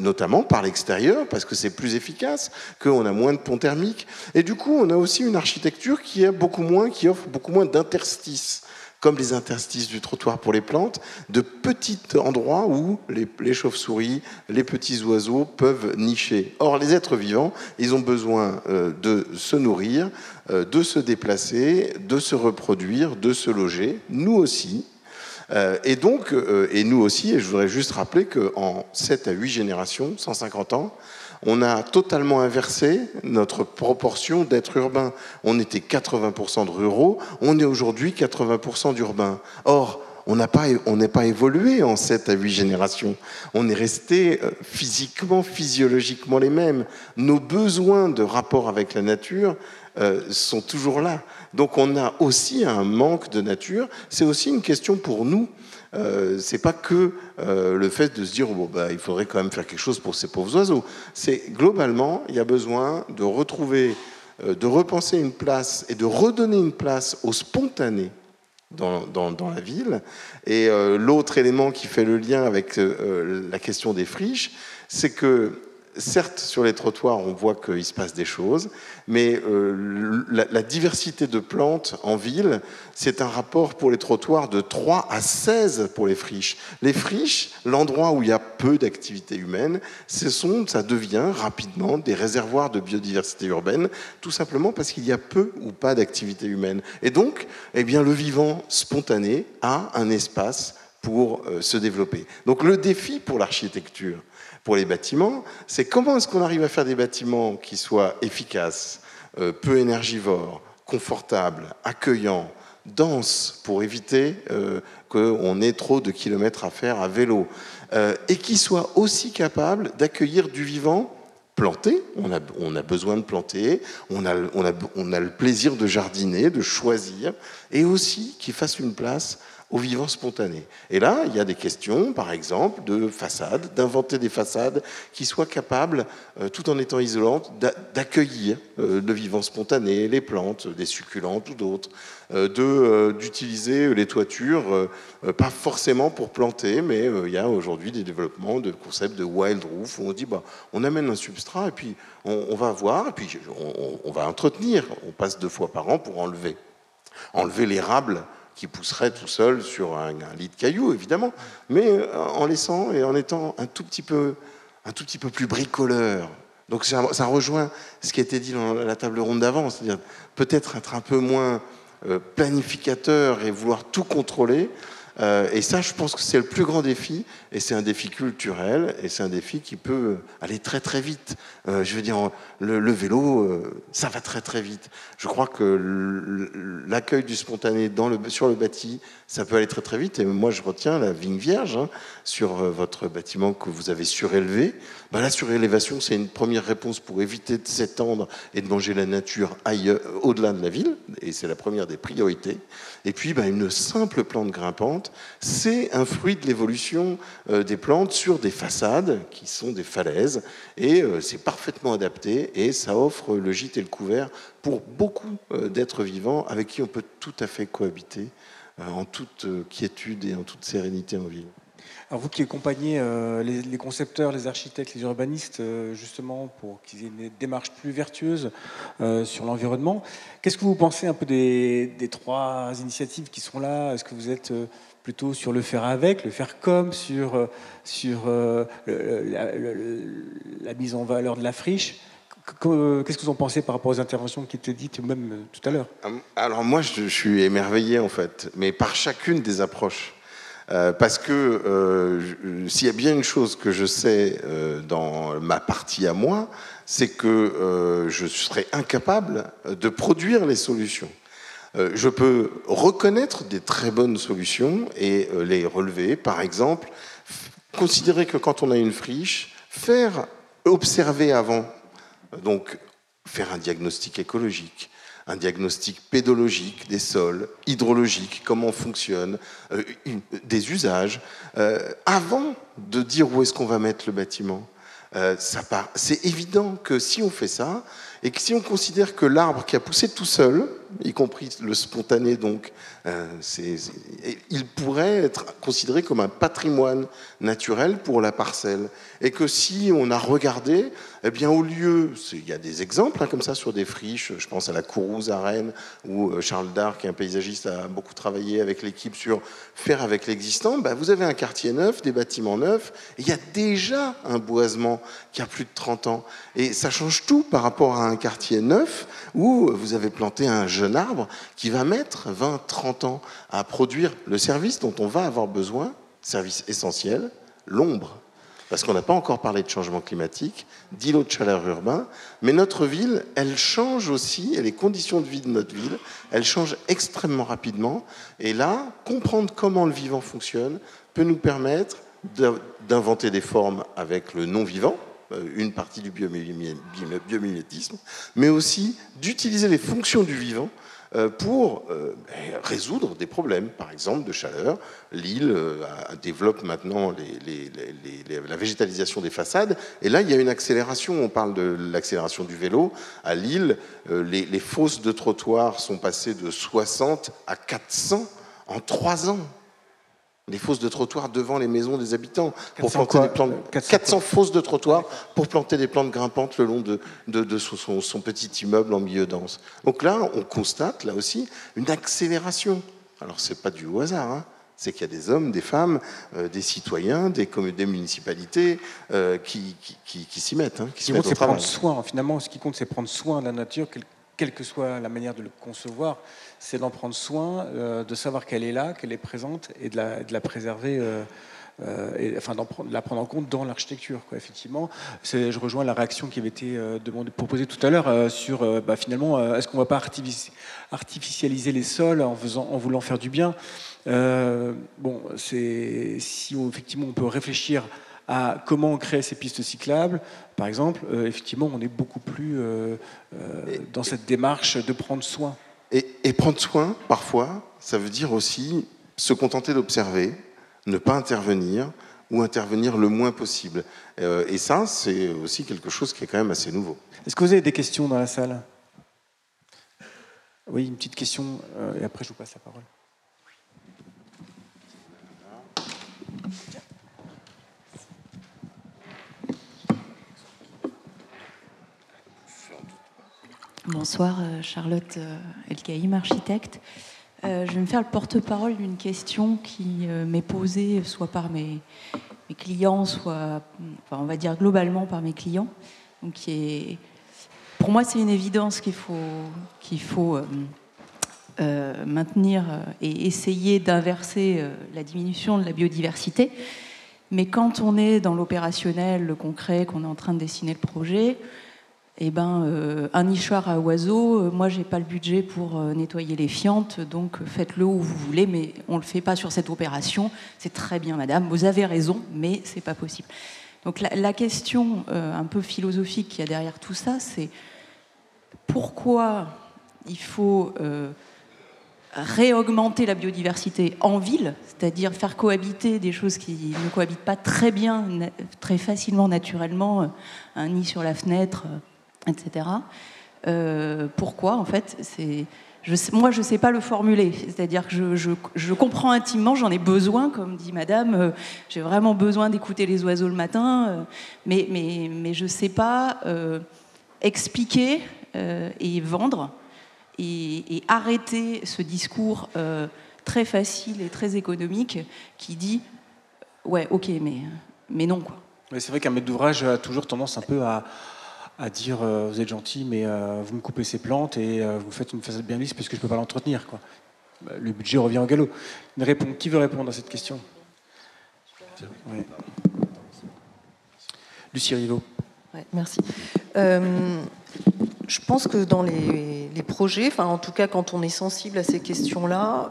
notamment par l'extérieur, parce que c'est plus efficace, qu'on a moins de ponts thermiques. Et du coup, on a aussi une architecture qui, beaucoup moins, qui offre beaucoup moins d'interstices comme les interstices du trottoir pour les plantes, de petits endroits où les, chauves-souris, les petits oiseaux peuvent nicher. Or, les êtres vivants, ils ont besoin euh, de se nourrir, euh, de se déplacer, de se reproduire, de se loger. Nous aussi, euh, et donc, et nous aussi, et je voudrais juste rappeler qu'en 7 à 8 générations, 150 ans, on a totalement inversé notre proportion d'êtres urbains. On était 80% de ruraux, on est aujourd'hui 80% d'urbains. Or, on n'est pas, évolué en 7 à 8 générations. On est resté euh, physiquement, physiologiquement les mêmes. Nos besoins de rapport avec la nature euh, sont toujours là. Donc on a aussi un manque de nature. C'est aussi une question pour nous euh, c'est pas que euh, le fait de se dire bon, bah, il faudrait quand même faire quelque chose pour ces pauvres oiseaux. C'est globalement, il y a besoin de retrouver, euh, de repenser une place et de redonner une place au spontané dans, dans, la ville. Et l'autre élément qui fait le lien avec la question des friches, c'est que certes, sur les trottoirs, on voit qu'il se passe des choses, mais euh, la, diversité de plantes en ville, c'est un rapport pour les trottoirs de 3 à 16 pour les friches. Les friches, l'endroit où il y a peu d'activité humaine, sont, ça devient rapidement des réservoirs de biodiversité urbaine, tout simplement parce qu'il y a peu ou pas d'activité humaine. Et donc, eh bien, le vivant spontané a un espace pour euh, se développer. Donc le défi pour l'architecture, pour les bâtiments, c'est comment est-ce qu'on arrive à faire des bâtiments qui soient efficaces, euh, peu énergivores, confortables, accueillants, denses, pour éviter euh, qu'on ait trop de kilomètres à faire à vélo, euh, et qui soient aussi capables d'accueillir du vivant planté, on a, besoin de planter, on a, le plaisir de jardiner, de choisir, et aussi qui fasse une place au vivant spontané. Et là, il y a des questions, par exemple, de façades, d'inventer des façades qui soient capables, euh, tout en étant isolantes, d'accueillir euh, le vivant spontané, les plantes, des succulentes ou d'autres, euh, d'utiliser les toitures, pas forcément pour planter, mais il y a aujourd'hui des développements de concepts de wild roof, où on dit, bah, on amène un substrat, et puis on, va voir, et puis on, on va entretenir. On passe deux fois par an pour enlever. Enlever l'érable qui pousserait tout seul sur un, lit de cailloux, évidemment, mais euh, en laissant et en étant un tout petit peu, un tout petit peu plus bricoleur. Donc ça, rejoint ce qui a été dit dans la table ronde d'avant, c'est-à-dire peut-être être un peu moins euh, planificateur et vouloir tout contrôler, euh, et ça, je pense que c'est le plus grand défi, et c'est un défi culturel, et c'est un défi qui peut aller très très vite. Euh, je veux dire, le, vélo, euh, ça va très très vite. Je crois que l'accueil du spontané sur le bâti, ça peut aller très très vite. Et moi, je retiens la vigne vierge hein, sur votre bâtiment que vous avez surélevé. Ben, la surélévation, c'est une première réponse pour éviter de s'étendre et de manger la nature ailleurs, au-delà de la ville, et c'est la première des priorités. Et puis, ben, une simple plante grimpante, c'est un fruit de l'évolution euh, des plantes sur des façades qui sont des falaises, et euh, c'est parfaitement adapté, et ça offre le gîte et le couvert pour beaucoup euh, d'êtres vivants avec qui on peut tout à fait cohabiter en toute quiétude et en toute sérénité en ville. Alors vous qui accompagnez les, concepteurs, les architectes, les urbanistes, justement, pour qu'ils aient une démarche plus vertueuse sur l'environnement, qu'est-ce que vous pensez un peu des, trois initiatives qui sont là? Est-ce que vous êtes plutôt sur le faire avec, le faire comme, sur, sur la, mise en valeur de la friche Qu'est-ce que vous en pensez par rapport aux interventions qui étaient dites même tout à l'heure? Alors moi, je, suis émerveillé en fait, mais par chacune des approches. Euh, parce que euh, s'il y a bien une chose que je sais euh, dans ma partie à moi, c'est que je serais incapable de produire les solutions. Je peux reconnaître des très bonnes solutions et les relever. Par exemple, considérer que quand on a une friche, faire observer avant, donc faire un diagnostic écologique, un diagnostic pédologique des sols, hydrologique, comment on fonctionne, euh, des usages, euh, avant de dire où est-ce qu'on va mettre le bâtiment. Euh, c'est évident que si on fait ça, et que si on considère que l'arbre qui a poussé tout seul, y compris le spontané donc. Euh, il pourrait être considéré comme un patrimoine naturel pour la parcelle. Et que si on a regardé, eh bien au lieu, il y a des exemples hein, comme ça sur des friches, je pense à la Courouse à Rennes, où euh, Charles Darc, un paysagiste, a beaucoup travaillé avec l'équipe sur faire avec l'existant, bah, vous avez un quartier neuf, des bâtiments neufs, et il y a déjà un boisement qui a plus de 30 ans. Et ça change tout par rapport à un quartier neuf où vous avez planté un jeune arbre qui va mettre 20, 30 ans à produire le service dont on va avoir besoin, service essentiel, l'ombre. Parce qu'on n'a pas encore parlé de changement climatique, d'îlots de chaleur urbain, mais notre ville, elle change aussi, et les conditions de vie de notre ville, elles changent extrêmement rapidement. Et là, comprendre comment le vivant fonctionne peut nous permettre d'inventer des formes avec le non-vivant, une partie du biomimétisme, mais aussi d'utiliser les fonctions du vivant euh, pour euh, ben, résoudre des problèmes, par exemple de chaleur. Lille développe maintenant la végétalisation des façades, et là il y a une accélération. On parle de l'accélération du vélo. À Lille, les, fosses de trottoirs sont passées de 60 à 400 en trois ans les fosses de trottoir devant les maisons des habitants pour planter des plantes 400, fosses de trottoir pour planter des plantes grimpantes le long de, de, son, petit immeuble en milieu dense. Donc là, on constate là aussi une accélération. Alors c'est pas du hasard. Hein. c'est qu'il y a des hommes, des femmes, euh, des citoyens, des, des municipalités euh, qui, qui, s'y mettent. Hein, qui se mettent au prendre soin. Finalement, ce qui compte, c'est prendre soin de la nature, quelle que soit la manière de le concevoir, c'est d'en prendre soin, euh, de savoir qu'elle est là, qu'elle est présente et de la, préserver. Euh, euh, et, enfin, de la prendre en compte dans l'architecture. Effectivement, je rejoins la réaction qui avait été proposée tout à l'heure sur bah, finalement, est-ce qu'on ne va pas artificialiser les sols en, faisant, en voulant faire du bien? Bon, c'est si effectivement on peut réfléchir à comment on crée ces pistes cyclables, par exemple, effectivement, on est beaucoup plus dans cette démarche de prendre soin. Et, prendre soin, parfois, ça veut dire aussi se contenter d'observer, ne pas intervenir ou intervenir le moins possible. et ça, c'est aussi quelque chose qui est quand même assez nouveau. Est-ce que vous avez des questions dans la salle? Oui, une petite question, et après je vous passe la parole. Bonsoir, euh, Charlotte euh, Elkaïm, architecte. Euh, je vais me faire le porte-parole d'une question qui m'est posée soit par mes, clients, soit, on va dire globalement par mes clients. Donc, pour moi, c'est une évidence qu'il faut maintenir et essayer d'inverser la diminution de la biodiversité. Mais quand on est dans l'opérationnel, le concret, qu'on est en train de dessiner le projet, eh ben, euh, un nichoir à oiseaux, euh, moi j'ai pas le budget pour euh, nettoyer les fientes, donc faites-le où vous voulez, mais on le fait pas sur cette opération. C'est très bien, madame, vous avez raison, mais c'est pas possible. Donc la, question un peu philosophique qu'il y a derrière tout ça, c'est pourquoi il faut réaugmenter la biodiversité en ville, c'est-à-dire faire cohabiter des choses qui ne cohabitent pas très bien, très facilement, naturellement, un nid sur la fenêtre etc. Euh, pourquoi En fait, c'est moi, je ne sais pas le formuler. C'est-à-dire que je, comprends intimement, j'en ai besoin, comme dit Madame. Euh, j'ai vraiment besoin d'écouter les oiseaux le matin, euh, mais, mais, mais, je ne sais pas expliquer et vendre et, arrêter ce discours très facile et très économique qui dit ouais, ok, mais, mais non quoi. c'est vrai qu'un maître d'ouvrage a toujours tendance un peu à à dire euh, vous êtes gentil, mais euh, vous me coupez ces plantes et euh, vous faites une façade bien lisse parce que je ne peux pas l'entretenir. Quoi. Bah, le budget revient au galop. Qui veut répondre à cette question? Lucie Rivaud. merci. je pense que dans les, les projets, en tout cas quand on est sensible à ces questions-là,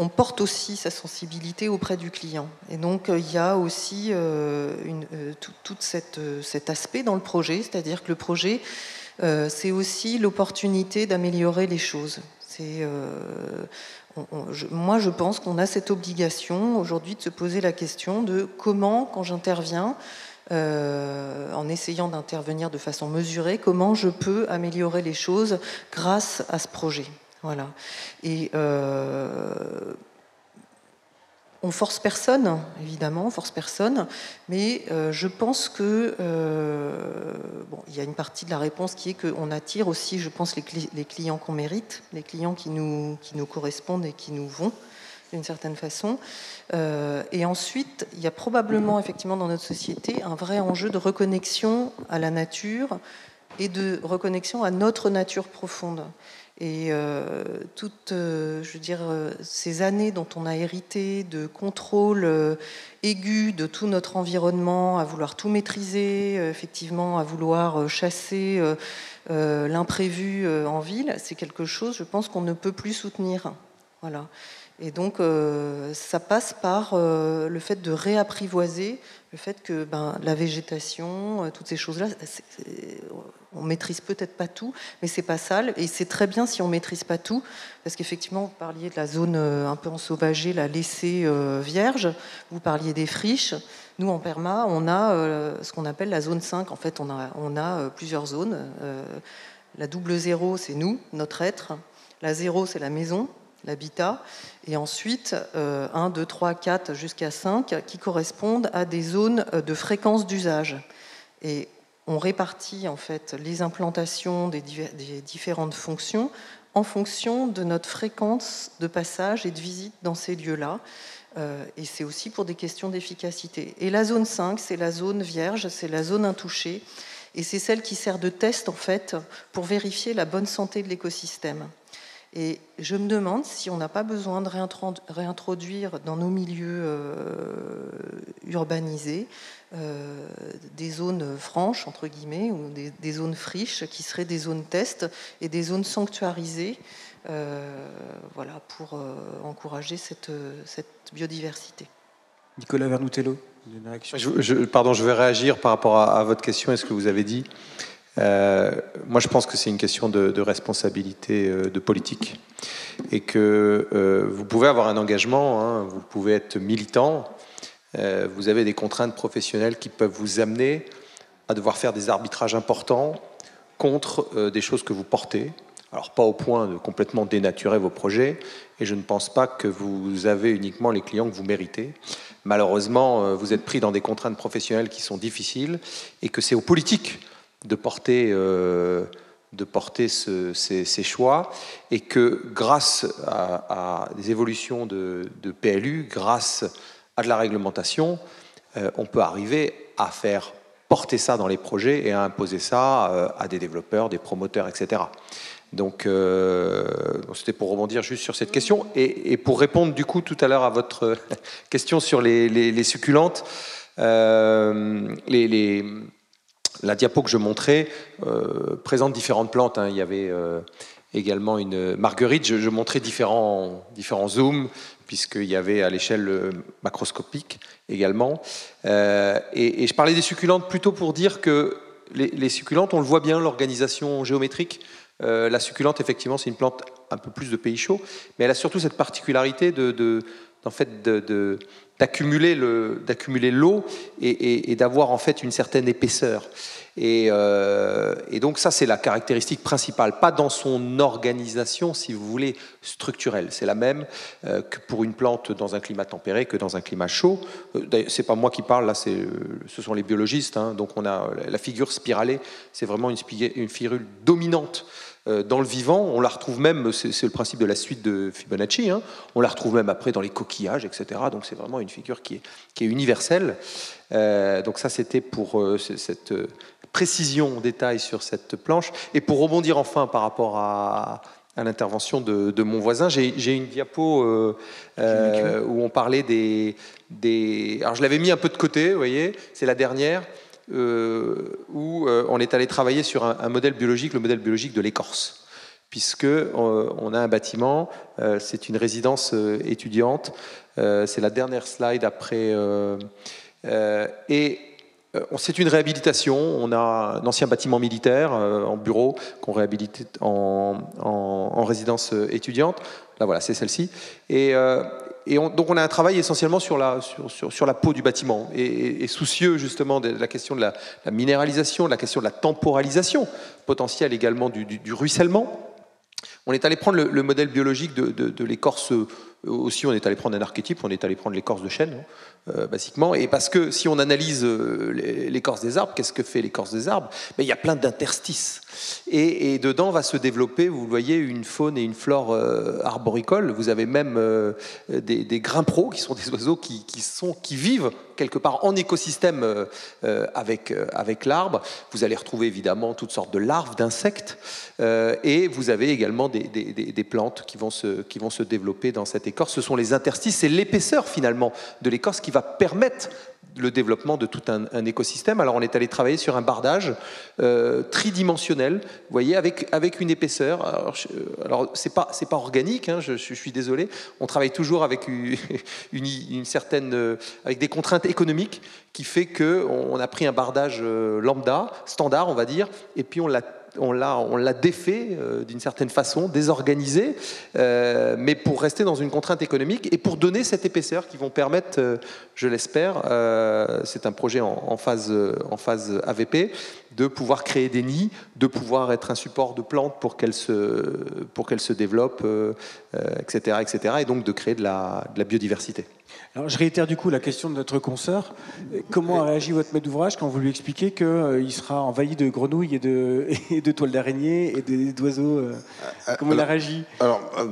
on porte aussi sa sensibilité auprès du client. Et donc, euh, il y a aussi euh, euh, tout, cet aspect dans le projet, c'est-à-dire que le projet, c'est aussi l'opportunité d'améliorer les choses. moi, je pense qu'on a cette obligation aujourd'hui de se poser la question de comment, quand j'interviens, en essayant d'intervenir de façon mesurée, comment je peux améliorer les choses grâce à ce projet. Voilà. Et on force personne, évidemment, on force personne, mais euh, je pense que euh, il y a une partie de la réponse qui est qu'on attire aussi, je pense, les, clients qu'on mérite, les clients qui nous, correspondent et qui nous vont d'une certaine façon. Euh, et ensuite, il y a probablement effectivement dans notre société un vrai enjeu de reconnexion à la nature et de reconnexion à notre nature profonde. Et euh, toutes, euh, euh, ces années dont on a hérité de contrôle aigu de tout notre environnement, à vouloir tout maîtriser, effectivement, à vouloir chasser l'imprévu en ville, c'est quelque chose, je pense, qu'on ne peut plus soutenir. Voilà. Et donc, ça passe par le fait de réapprivoiser le fait que ben, la végétation, toutes ces choses-là, on maîtrise peut-être pas tout, mais c'est pas sale et c'est très bien si on maîtrise pas tout, parce qu'effectivement vous parliez de la zone euh, un peu ensauvagée, la laissée euh, vierge, vous parliez des friches. Nous en perma, on a euh, ce qu'on appelle la zone 5. En fait, on a, plusieurs zones. la double zéro, c'est nous, notre être. La zéro, c'est la maison, l'habitat. Et ensuite, 1, 2, 3, 4 jusqu'à 5 qui correspondent à des zones de fréquence d'usage. Et on répartit en fait les implantations des, différentes fonctions en fonction de notre fréquence de passage et de visite dans ces lieux-là. Euh, et c'est aussi pour des questions d'efficacité. Et la zone 5, c'est la zone vierge, c'est la zone intouchée, et c'est celle qui sert de test en fait pour vérifier la bonne santé de l'écosystème. Et je me demande si on n'a pas besoin de réintroduire dans nos milieux euh, urbanisés euh, des zones franches, entre guillemets, ou des, zones friches qui seraient des zones test et des zones sanctuarisées euh, voilà, pour encourager cette, biodiversité. Nicolas Vernutello, je, pardon, je vais réagir par rapport à, à votre question et ce que vous avez dit. Euh, moi, je pense que c'est une question de, responsabilité euh, de politique et que euh, vous pouvez avoir un engagement, hein, vous pouvez être militant, vous avez des contraintes professionnelles qui peuvent vous amener à devoir faire des arbitrages importants contre des choses que vous portez. Alors pas au point de complètement dénaturer vos projets, et je ne pense pas que vous avez uniquement les clients que vous méritez. Malheureusement, vous êtes pris dans des contraintes professionnelles qui sont difficiles, et que c'est aux politiques de porter, euh, de porter ces, choix et que grâce à, des évolutions de, PLU, grâce à de la réglementation, euh, on peut arriver à faire porter ça dans les projets et à imposer ça euh, à des développeurs, des promoteurs, etc. Donc, c'était pour rebondir juste sur cette question. Et, pour répondre du coup tout à l'heure à votre <laughs> question sur les, succulentes, les, la diapo que je montrais euh, présente différentes plantes. Hein. Il y avait euh, également une marguerite. Je, montrais différents, différents zooms, puisqu'il y avait à l'échelle euh, macroscopique également. et, je parlais des succulentes plutôt pour dire que les, succulentes, on le voit bien, l'organisation géométrique. la succulente, effectivement, c'est une plante un peu plus de pays chaud, mais elle a surtout cette particularité de, en fait, d'accumuler l'eau et, d'avoir en fait une certaine épaisseur. Euh, et, donc ça, c'est la caractéristique principale, pas dans son organisation, si vous voulez, structurelle. C'est la même euh, que pour une plante dans un climat tempéré que dans un climat chaud. Euh, c'est pas moi qui parle, là, ce sont les biologistes. Hein. donc on a la figure spiralée, c'est vraiment une, une dominante euh, dans le vivant. On la retrouve même, c'est le principe de la suite de Fibonacci, hein. on la retrouve même après dans les coquillages, etc. Donc c'est vraiment une figure qui est, qui est universelle. Euh, donc ça, c'était pour euh, cette précision détail sur cette planche. Et pour rebondir enfin par rapport à, l'intervention de, mon voisin, j'ai une diapo où on parlait des, des... Alors je l'avais mis un peu de côté, vous voyez, c'est la dernière. Euh, où euh, on est allé travailler sur un, modèle biologique, le modèle biologique de l'écorce, puisque euh, on, a un bâtiment, c'est une résidence étudiante, c'est la dernière slide après, et c'est une réhabilitation. On a un ancien bâtiment militaire en bureau qu'on réhabilite en, en, résidence étudiante. Là, voilà, c'est celle-ci. Et, et donc on a un travail essentiellement sur la, sur, la peau du bâtiment et, soucieux justement de la question de la, minéralisation, de la question de la temporalisation potentielle également du, ruissellement. On est allé prendre le, modèle biologique de l'écorce aussi, on est allé prendre un archétype, on est allé prendre l'écorce de chêne, hein, euh, basiquement. Et parce que si on analyse euh, l'écorce des arbres, qu'est-ce que fait l'écorce des arbres? Mais Il y a plein d'interstices. Et, dedans va se développer, vous voyez, une faune et une flore euh, arboricoles. Vous avez même des, des qui sont des oiseaux qui, vivent quelque part en écosystème avec, l'arbre. Vous allez retrouver évidemment toutes sortes de larves d'insectes. et vous avez également des, plantes qui vont, se, développer dans cette écorce, ce sont les interstices, c'est l'épaisseur finalement de l'écorce qui va permettre le développement de tout un, écosystème. Alors on est allé travailler sur un bardage euh, tridimensionnel, vous voyez, avec, avec une épaisseur. Alors, ce c'est pas pas organique, hein, je, suis désolé. On travaille toujours avec <laughs> une, certaine euh, avec des contraintes économiques qui fait que on a pris un bardage euh, lambda, standard, on va dire, et puis on l'a on l'a défait euh, d'une certaine façon, désorganisé, euh, mais pour rester dans une contrainte économique et pour donner cette épaisseur qui vont permettre, euh, je l'espère, c'est un projet en, phase, en phase AVP, de pouvoir créer des nids, de pouvoir être un support de plantes pour qu'elles se, pour développent, etc., etc., et donc de créer de la biodiversité. Alors, je réitère du coup la question de notre consoeur. Comment a réagi votre maître d'ouvrage quand vous lui expliquez qu'il euh, sera envahi de grenouilles et de, <laughs> et de toiles d'araignées et d'oiseaux euh, Comment il a réagi? Alors, euh,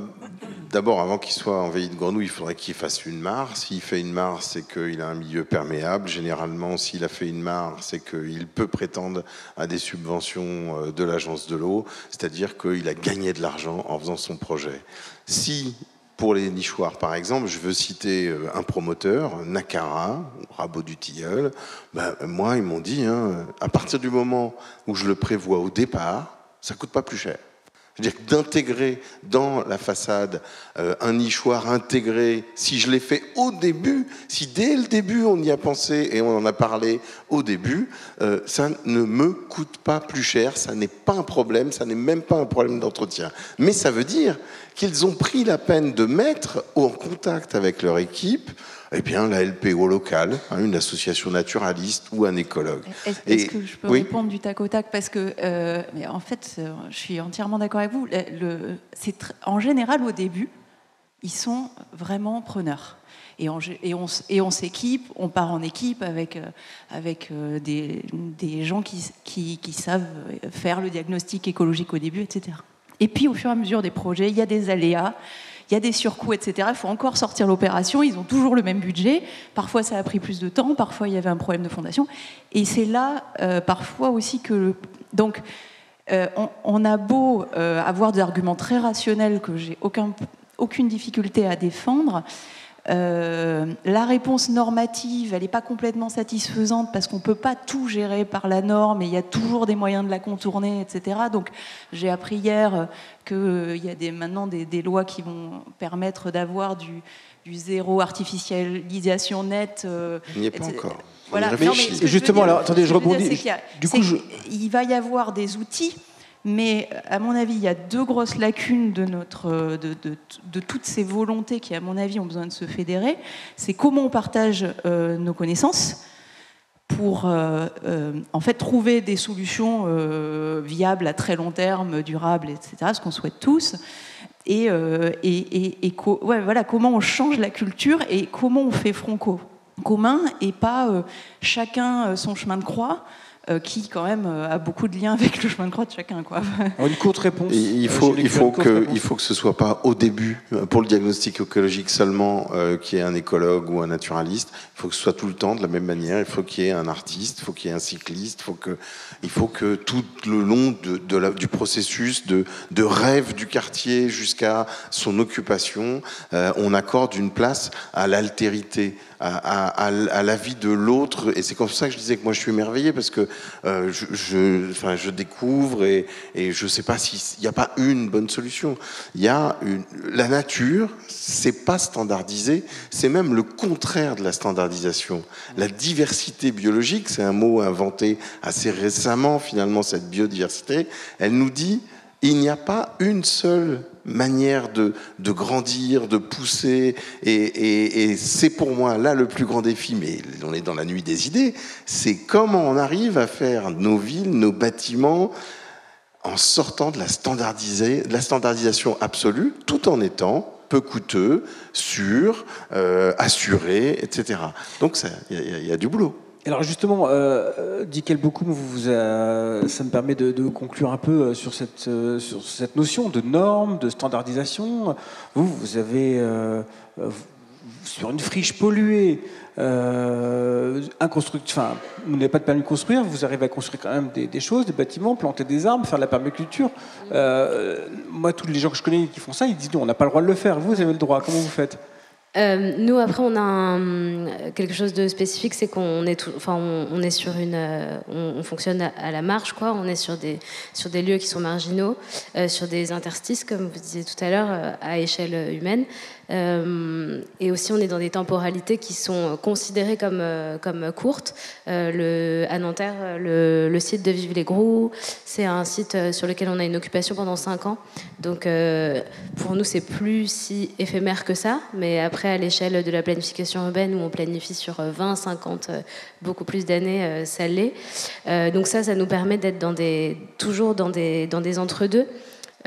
d'abord, avant qu'il soit envahi de grenouilles, il faudrait qu'il fasse une mare. S'il fait une mare, c'est qu'il a un milieu perméable. Généralement, s'il a fait une mare, c'est qu'il peut prétendre à des subventions de l'agence de l'eau, c'est-à-dire qu'il a gagné de l'argent en faisant son projet. Si pour les nichoirs, par exemple, je veux citer euh, un promoteur, Nakara, Rabot du Tilleul. Ben, moi, ils m'ont dit, hein, à partir du moment où je le prévois au départ, ça coûte pas plus cher. C'est-à-dire d'intégrer dans la façade euh, un nichoir intégré, si je l'ai fait au début, si dès le début on y a pensé et on en a parlé au début, euh, ça ne me coûte pas plus cher, ça n'est pas un problème, ça n'est même pas un problème d'entretien. Mais ça veut dire qu'ils ont pris la peine de mettre en contact avec leur équipe eh bien, la LPO locale, hein, une association naturaliste ou un écologue. Est-ce que je peux répondre du tac au tac Parce que, euh, mais en fait, euh, je suis entièrement d'accord avec vous. Le, en général, au début, ils sont vraiment preneurs. Et on, et on, et on s'équipe, on part en équipe avec, euh, avec des, des, gens qui, qui, qui, savent faire le diagnostic écologique au début, etc. Et puis, au fur et à mesure des projets, il y a des aléas il y a des surcoûts, etc. Il faut encore sortir l'opération. Ils ont toujours le même budget. Parfois, ça a pris plus de temps. Parfois, il y avait un problème de fondation. Et c'est là, euh, parfois aussi, que. Donc, euh, on, a beau euh, avoir des arguments très rationnels que j'ai aucun, aucune difficulté à défendre. Euh, la réponse normative, elle n'est pas complètement satisfaisante parce qu'on ne peut pas tout gérer par la norme et il y a toujours des moyens de la contourner, etc. Donc j'ai appris hier qu'il euh, y a des, maintenant des, lois qui vont permettre d'avoir du, zéro artificialisation nette. Euh, il n'y est pas encore. Voilà. justement, alors attendez, je rebondis. du coup, il va y avoir des outils mais à mon avis, il y a deux grosses lacunes de, notre, de, de, toutes ces volontés qui, à mon avis, ont besoin de se fédérer. C'est comment on partage euh, nos connaissances pour euh, euh, en fait trouver des solutions viables à très long terme, durables, etc., ce qu'on souhaite tous. Et, voilà, comment on change la culture et comment on fait front commun et pas chacun son chemin de croix. Euh, qui quand même euh, a beaucoup de liens <laughs> avec le chemin de croix de chacun. Quoi. une courte réponse. Il faut, il faut que, il faut que ce soit pas au début pour le diagnostic écologique seulement euh, qu'il y ait un écologue ou un naturaliste. Il faut que ce soit tout le temps de la même manière. Il faut qu'il y ait un artiste, il faut qu'il y ait un cycliste, il faut que, il faut que tout le long de, de la, du processus de, de, rêve du quartier jusqu'à son occupation, on accorde une place à l'altérité à, la vie de l'autre. Et c'est comme ça que je disais que moi je suis émerveillé parce que euh, je, découvre et, je ne sais pas s'il n'y a pas une bonne solution. Il y a la nature, c'est pas standardisé, c'est même le contraire de la standardisation. La diversité biologique, c'est un mot inventé assez récemment finalement, cette biodiversité, elle nous dit Il n'y a pas une seule manière de, grandir, de pousser. Et, c'est pour moi là le plus grand défi, mais on est dans la nuit des idées, c'est comment on arrive à faire nos villes, nos bâtiments, en sortant de la, de la standardisation absolue, tout en étant peu coûteux, sûr, euh, assuré, etc. Donc il y, a du boulot. Alors justement, euh, euh Dick vous, ça me permet de, conclure un peu euh, sur cette, euh, sur cette notion de normes, de standardisation. Vous, vous avez, sur une friche polluée, euh, vous n'avez pas de permis de construire, vous arrivez à construire quand même des, choses, des bâtiments, planter des arbres, faire de la permaculture. moi, tous les gens que je connais qui font ça, ils disent non, on n'a pas le droit de le faire. Vous, vous avez le droit. Comment vous faites? Euh, nous, après, on a quelque chose de spécifique, c'est qu'on est, enfin, on, est sur une, euh, on, fonctionne à, la marge, quoi. On est sur des, sur des lieux qui sont marginaux, euh, sur des interstices, comme vous disiez tout à l'heure, à échelle humaine. Euh, et aussi, on est dans des temporalités qui sont considérées comme, euh, comme courtes. Euh, le, à Nanterre, le, site de Vive-les-Grous, c'est un site sur lequel on a une occupation pendant 5 ans. Donc, pour nous, c'est plus si éphémère que ça. Mais après, à l'échelle de la planification urbaine, où on planifie sur 20, 50, beaucoup plus d'années, ça l'est. donc ça, ça nous permet d'être toujours dans des entre-deux.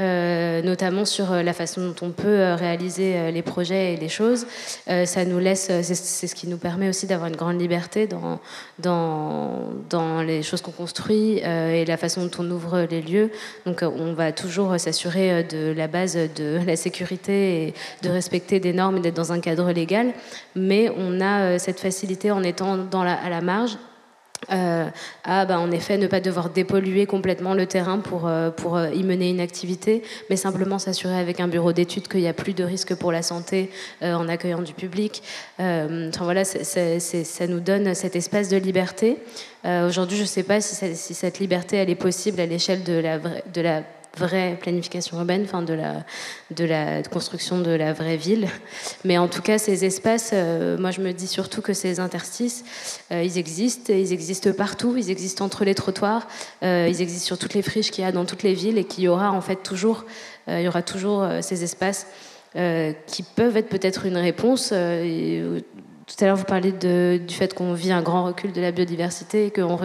Euh, notamment sur euh, la façon dont on peut euh, réaliser les projets et les choses. ça nous laisse, c'est ce qui nous permet aussi d'avoir une grande liberté dans, dans, dans les choses qu'on construit et la façon dont on ouvre les lieux. Donc on va toujours s'assurer de la base de <laughs> la sécurité et de respecter des normes et d'être dans un cadre légal. Mais on a cette facilité en étant à la marge euh, à bah, en effet ne pas devoir dépolluer complètement le terrain pour, euh, pour euh, y mener une activité, mais simplement s'assurer avec un bureau d'études qu'il n'y a plus de risque pour la santé en accueillant du public. enfin voilà, ça nous donne cet espace de liberté. Aujourd'hui, je ne sais pas si, cette liberté elle est possible à l'échelle de la vraie planification urbaine, enfin de la, construction de la vraie ville. Mais en tout cas, ces espaces, euh, moi je me dis surtout que ces interstices, euh, ils existent, ils existent partout, ils existent entre les trottoirs, euh, ils existent sur toutes les friches qu'il y a dans toutes les villes et qu'il y aura en fait toujours, il y aura toujours ces espaces. qui peuvent être peut-être une réponse tout à l'heure, vous parliez du fait qu'on vit un grand recul de la biodiversité et qu'on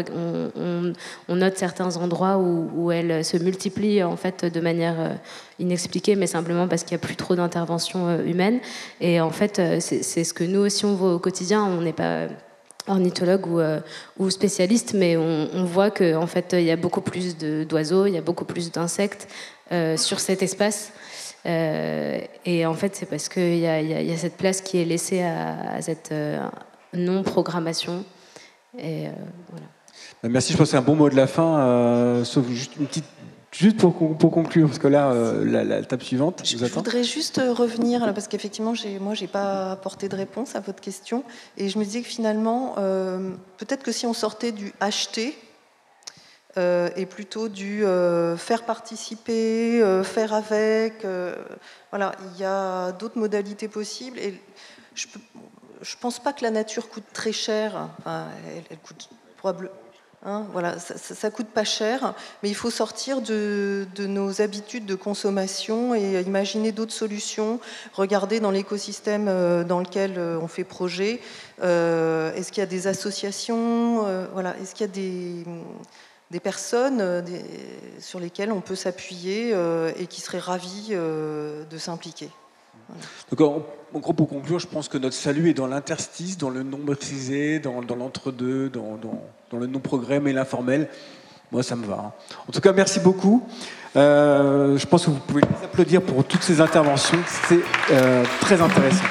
on, note certains endroits où, elle se multiplie en fait de manière euh, inexpliquée, mais simplement parce qu'il n'y a plus trop d'intervention euh, humaine. Et en fait, euh, c'est ce que nous aussi on voit au quotidien. On n'est pas ornithologue ou, spécialiste, mais on, voit qu'en en fait, il y a beaucoup plus d'oiseaux, il y a beaucoup plus d'insectes sur cet espace. Euh, et en fait, c'est parce qu'il y, y, a cette place qui est laissée à, cette euh, non-programmation. Et euh, voilà. Bah, merci, je pense que c'est un bon mot de la fin, sauf juste une petite Juste pour, pour, conclure, parce que là, la, table suivante, je, je voudrais juste revenir, parce qu'effectivement, moi, je n'ai pas apporté de réponse à votre question. Et je me disais que finalement, peut-être que si on sortait du acheter, et plutôt du euh, faire participer, euh, faire avec. voilà, il y a d'autres modalités possibles. Et je ne pense pas que la nature coûte très cher. elle, coûte probablement. Hein, voilà, ça, ne coûte pas cher, mais il faut sortir de, de nos habitudes de consommation et imaginer d'autres solutions. Regarder dans l'écosystème dans lequel on fait projet. Est-ce qu'il y a des associations Voilà, est-ce qu'il y a des des personnes euh, sur lesquelles on peut s'appuyer euh, et qui seraient ravis euh, de s'impliquer. Donc, en, gros, pour conclure, je pense que notre salut est dans l'interstice, dans le non maîtrisé, dans, l'entre-deux, dans, le non-progrès, mais l'informel. Moi, ça me va. Hein. En tout cas, merci beaucoup. je pense que vous pouvez applaudir pour toutes ces interventions. C'est très intéressant.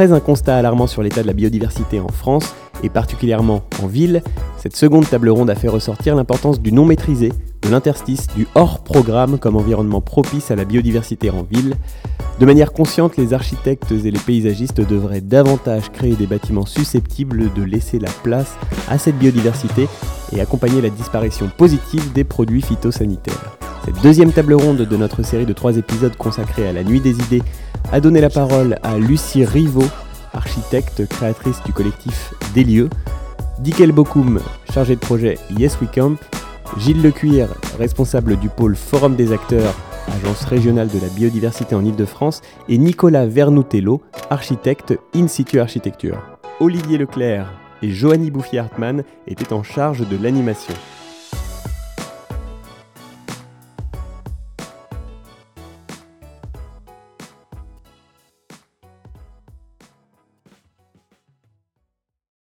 Après un constat alarmant sur l'état de la biodiversité en France, et particulièrement en ville, cette seconde table ronde a fait ressortir l'importance du non maîtrisé, de l'interstice, du hors-programme comme environnement propice à la biodiversité en ville. De manière consciente, les architectes et les paysagistes devraient davantage créer des bâtiments susceptibles de laisser la place à cette biodiversité et accompagner la disparition positive des produits phytosanitaires. Cette deuxième table ronde de notre série de trois épisodes consacrée à la nuit des idées a donné la parole à Lucie Rivaud, architecte, créatrice du collectif Des lieux. Dickel Bokoum, chargé de projet Yes We Camp, Gilles Lecuir, responsable du pôle Forum des acteurs, agence régionale de la biodiversité en Ile-de-France, et Nicolas Vernoutello, architecte In situ architecture. Olivier Leclerc et Joanny Bouffier-Hartmann étaient en charge de l'animation.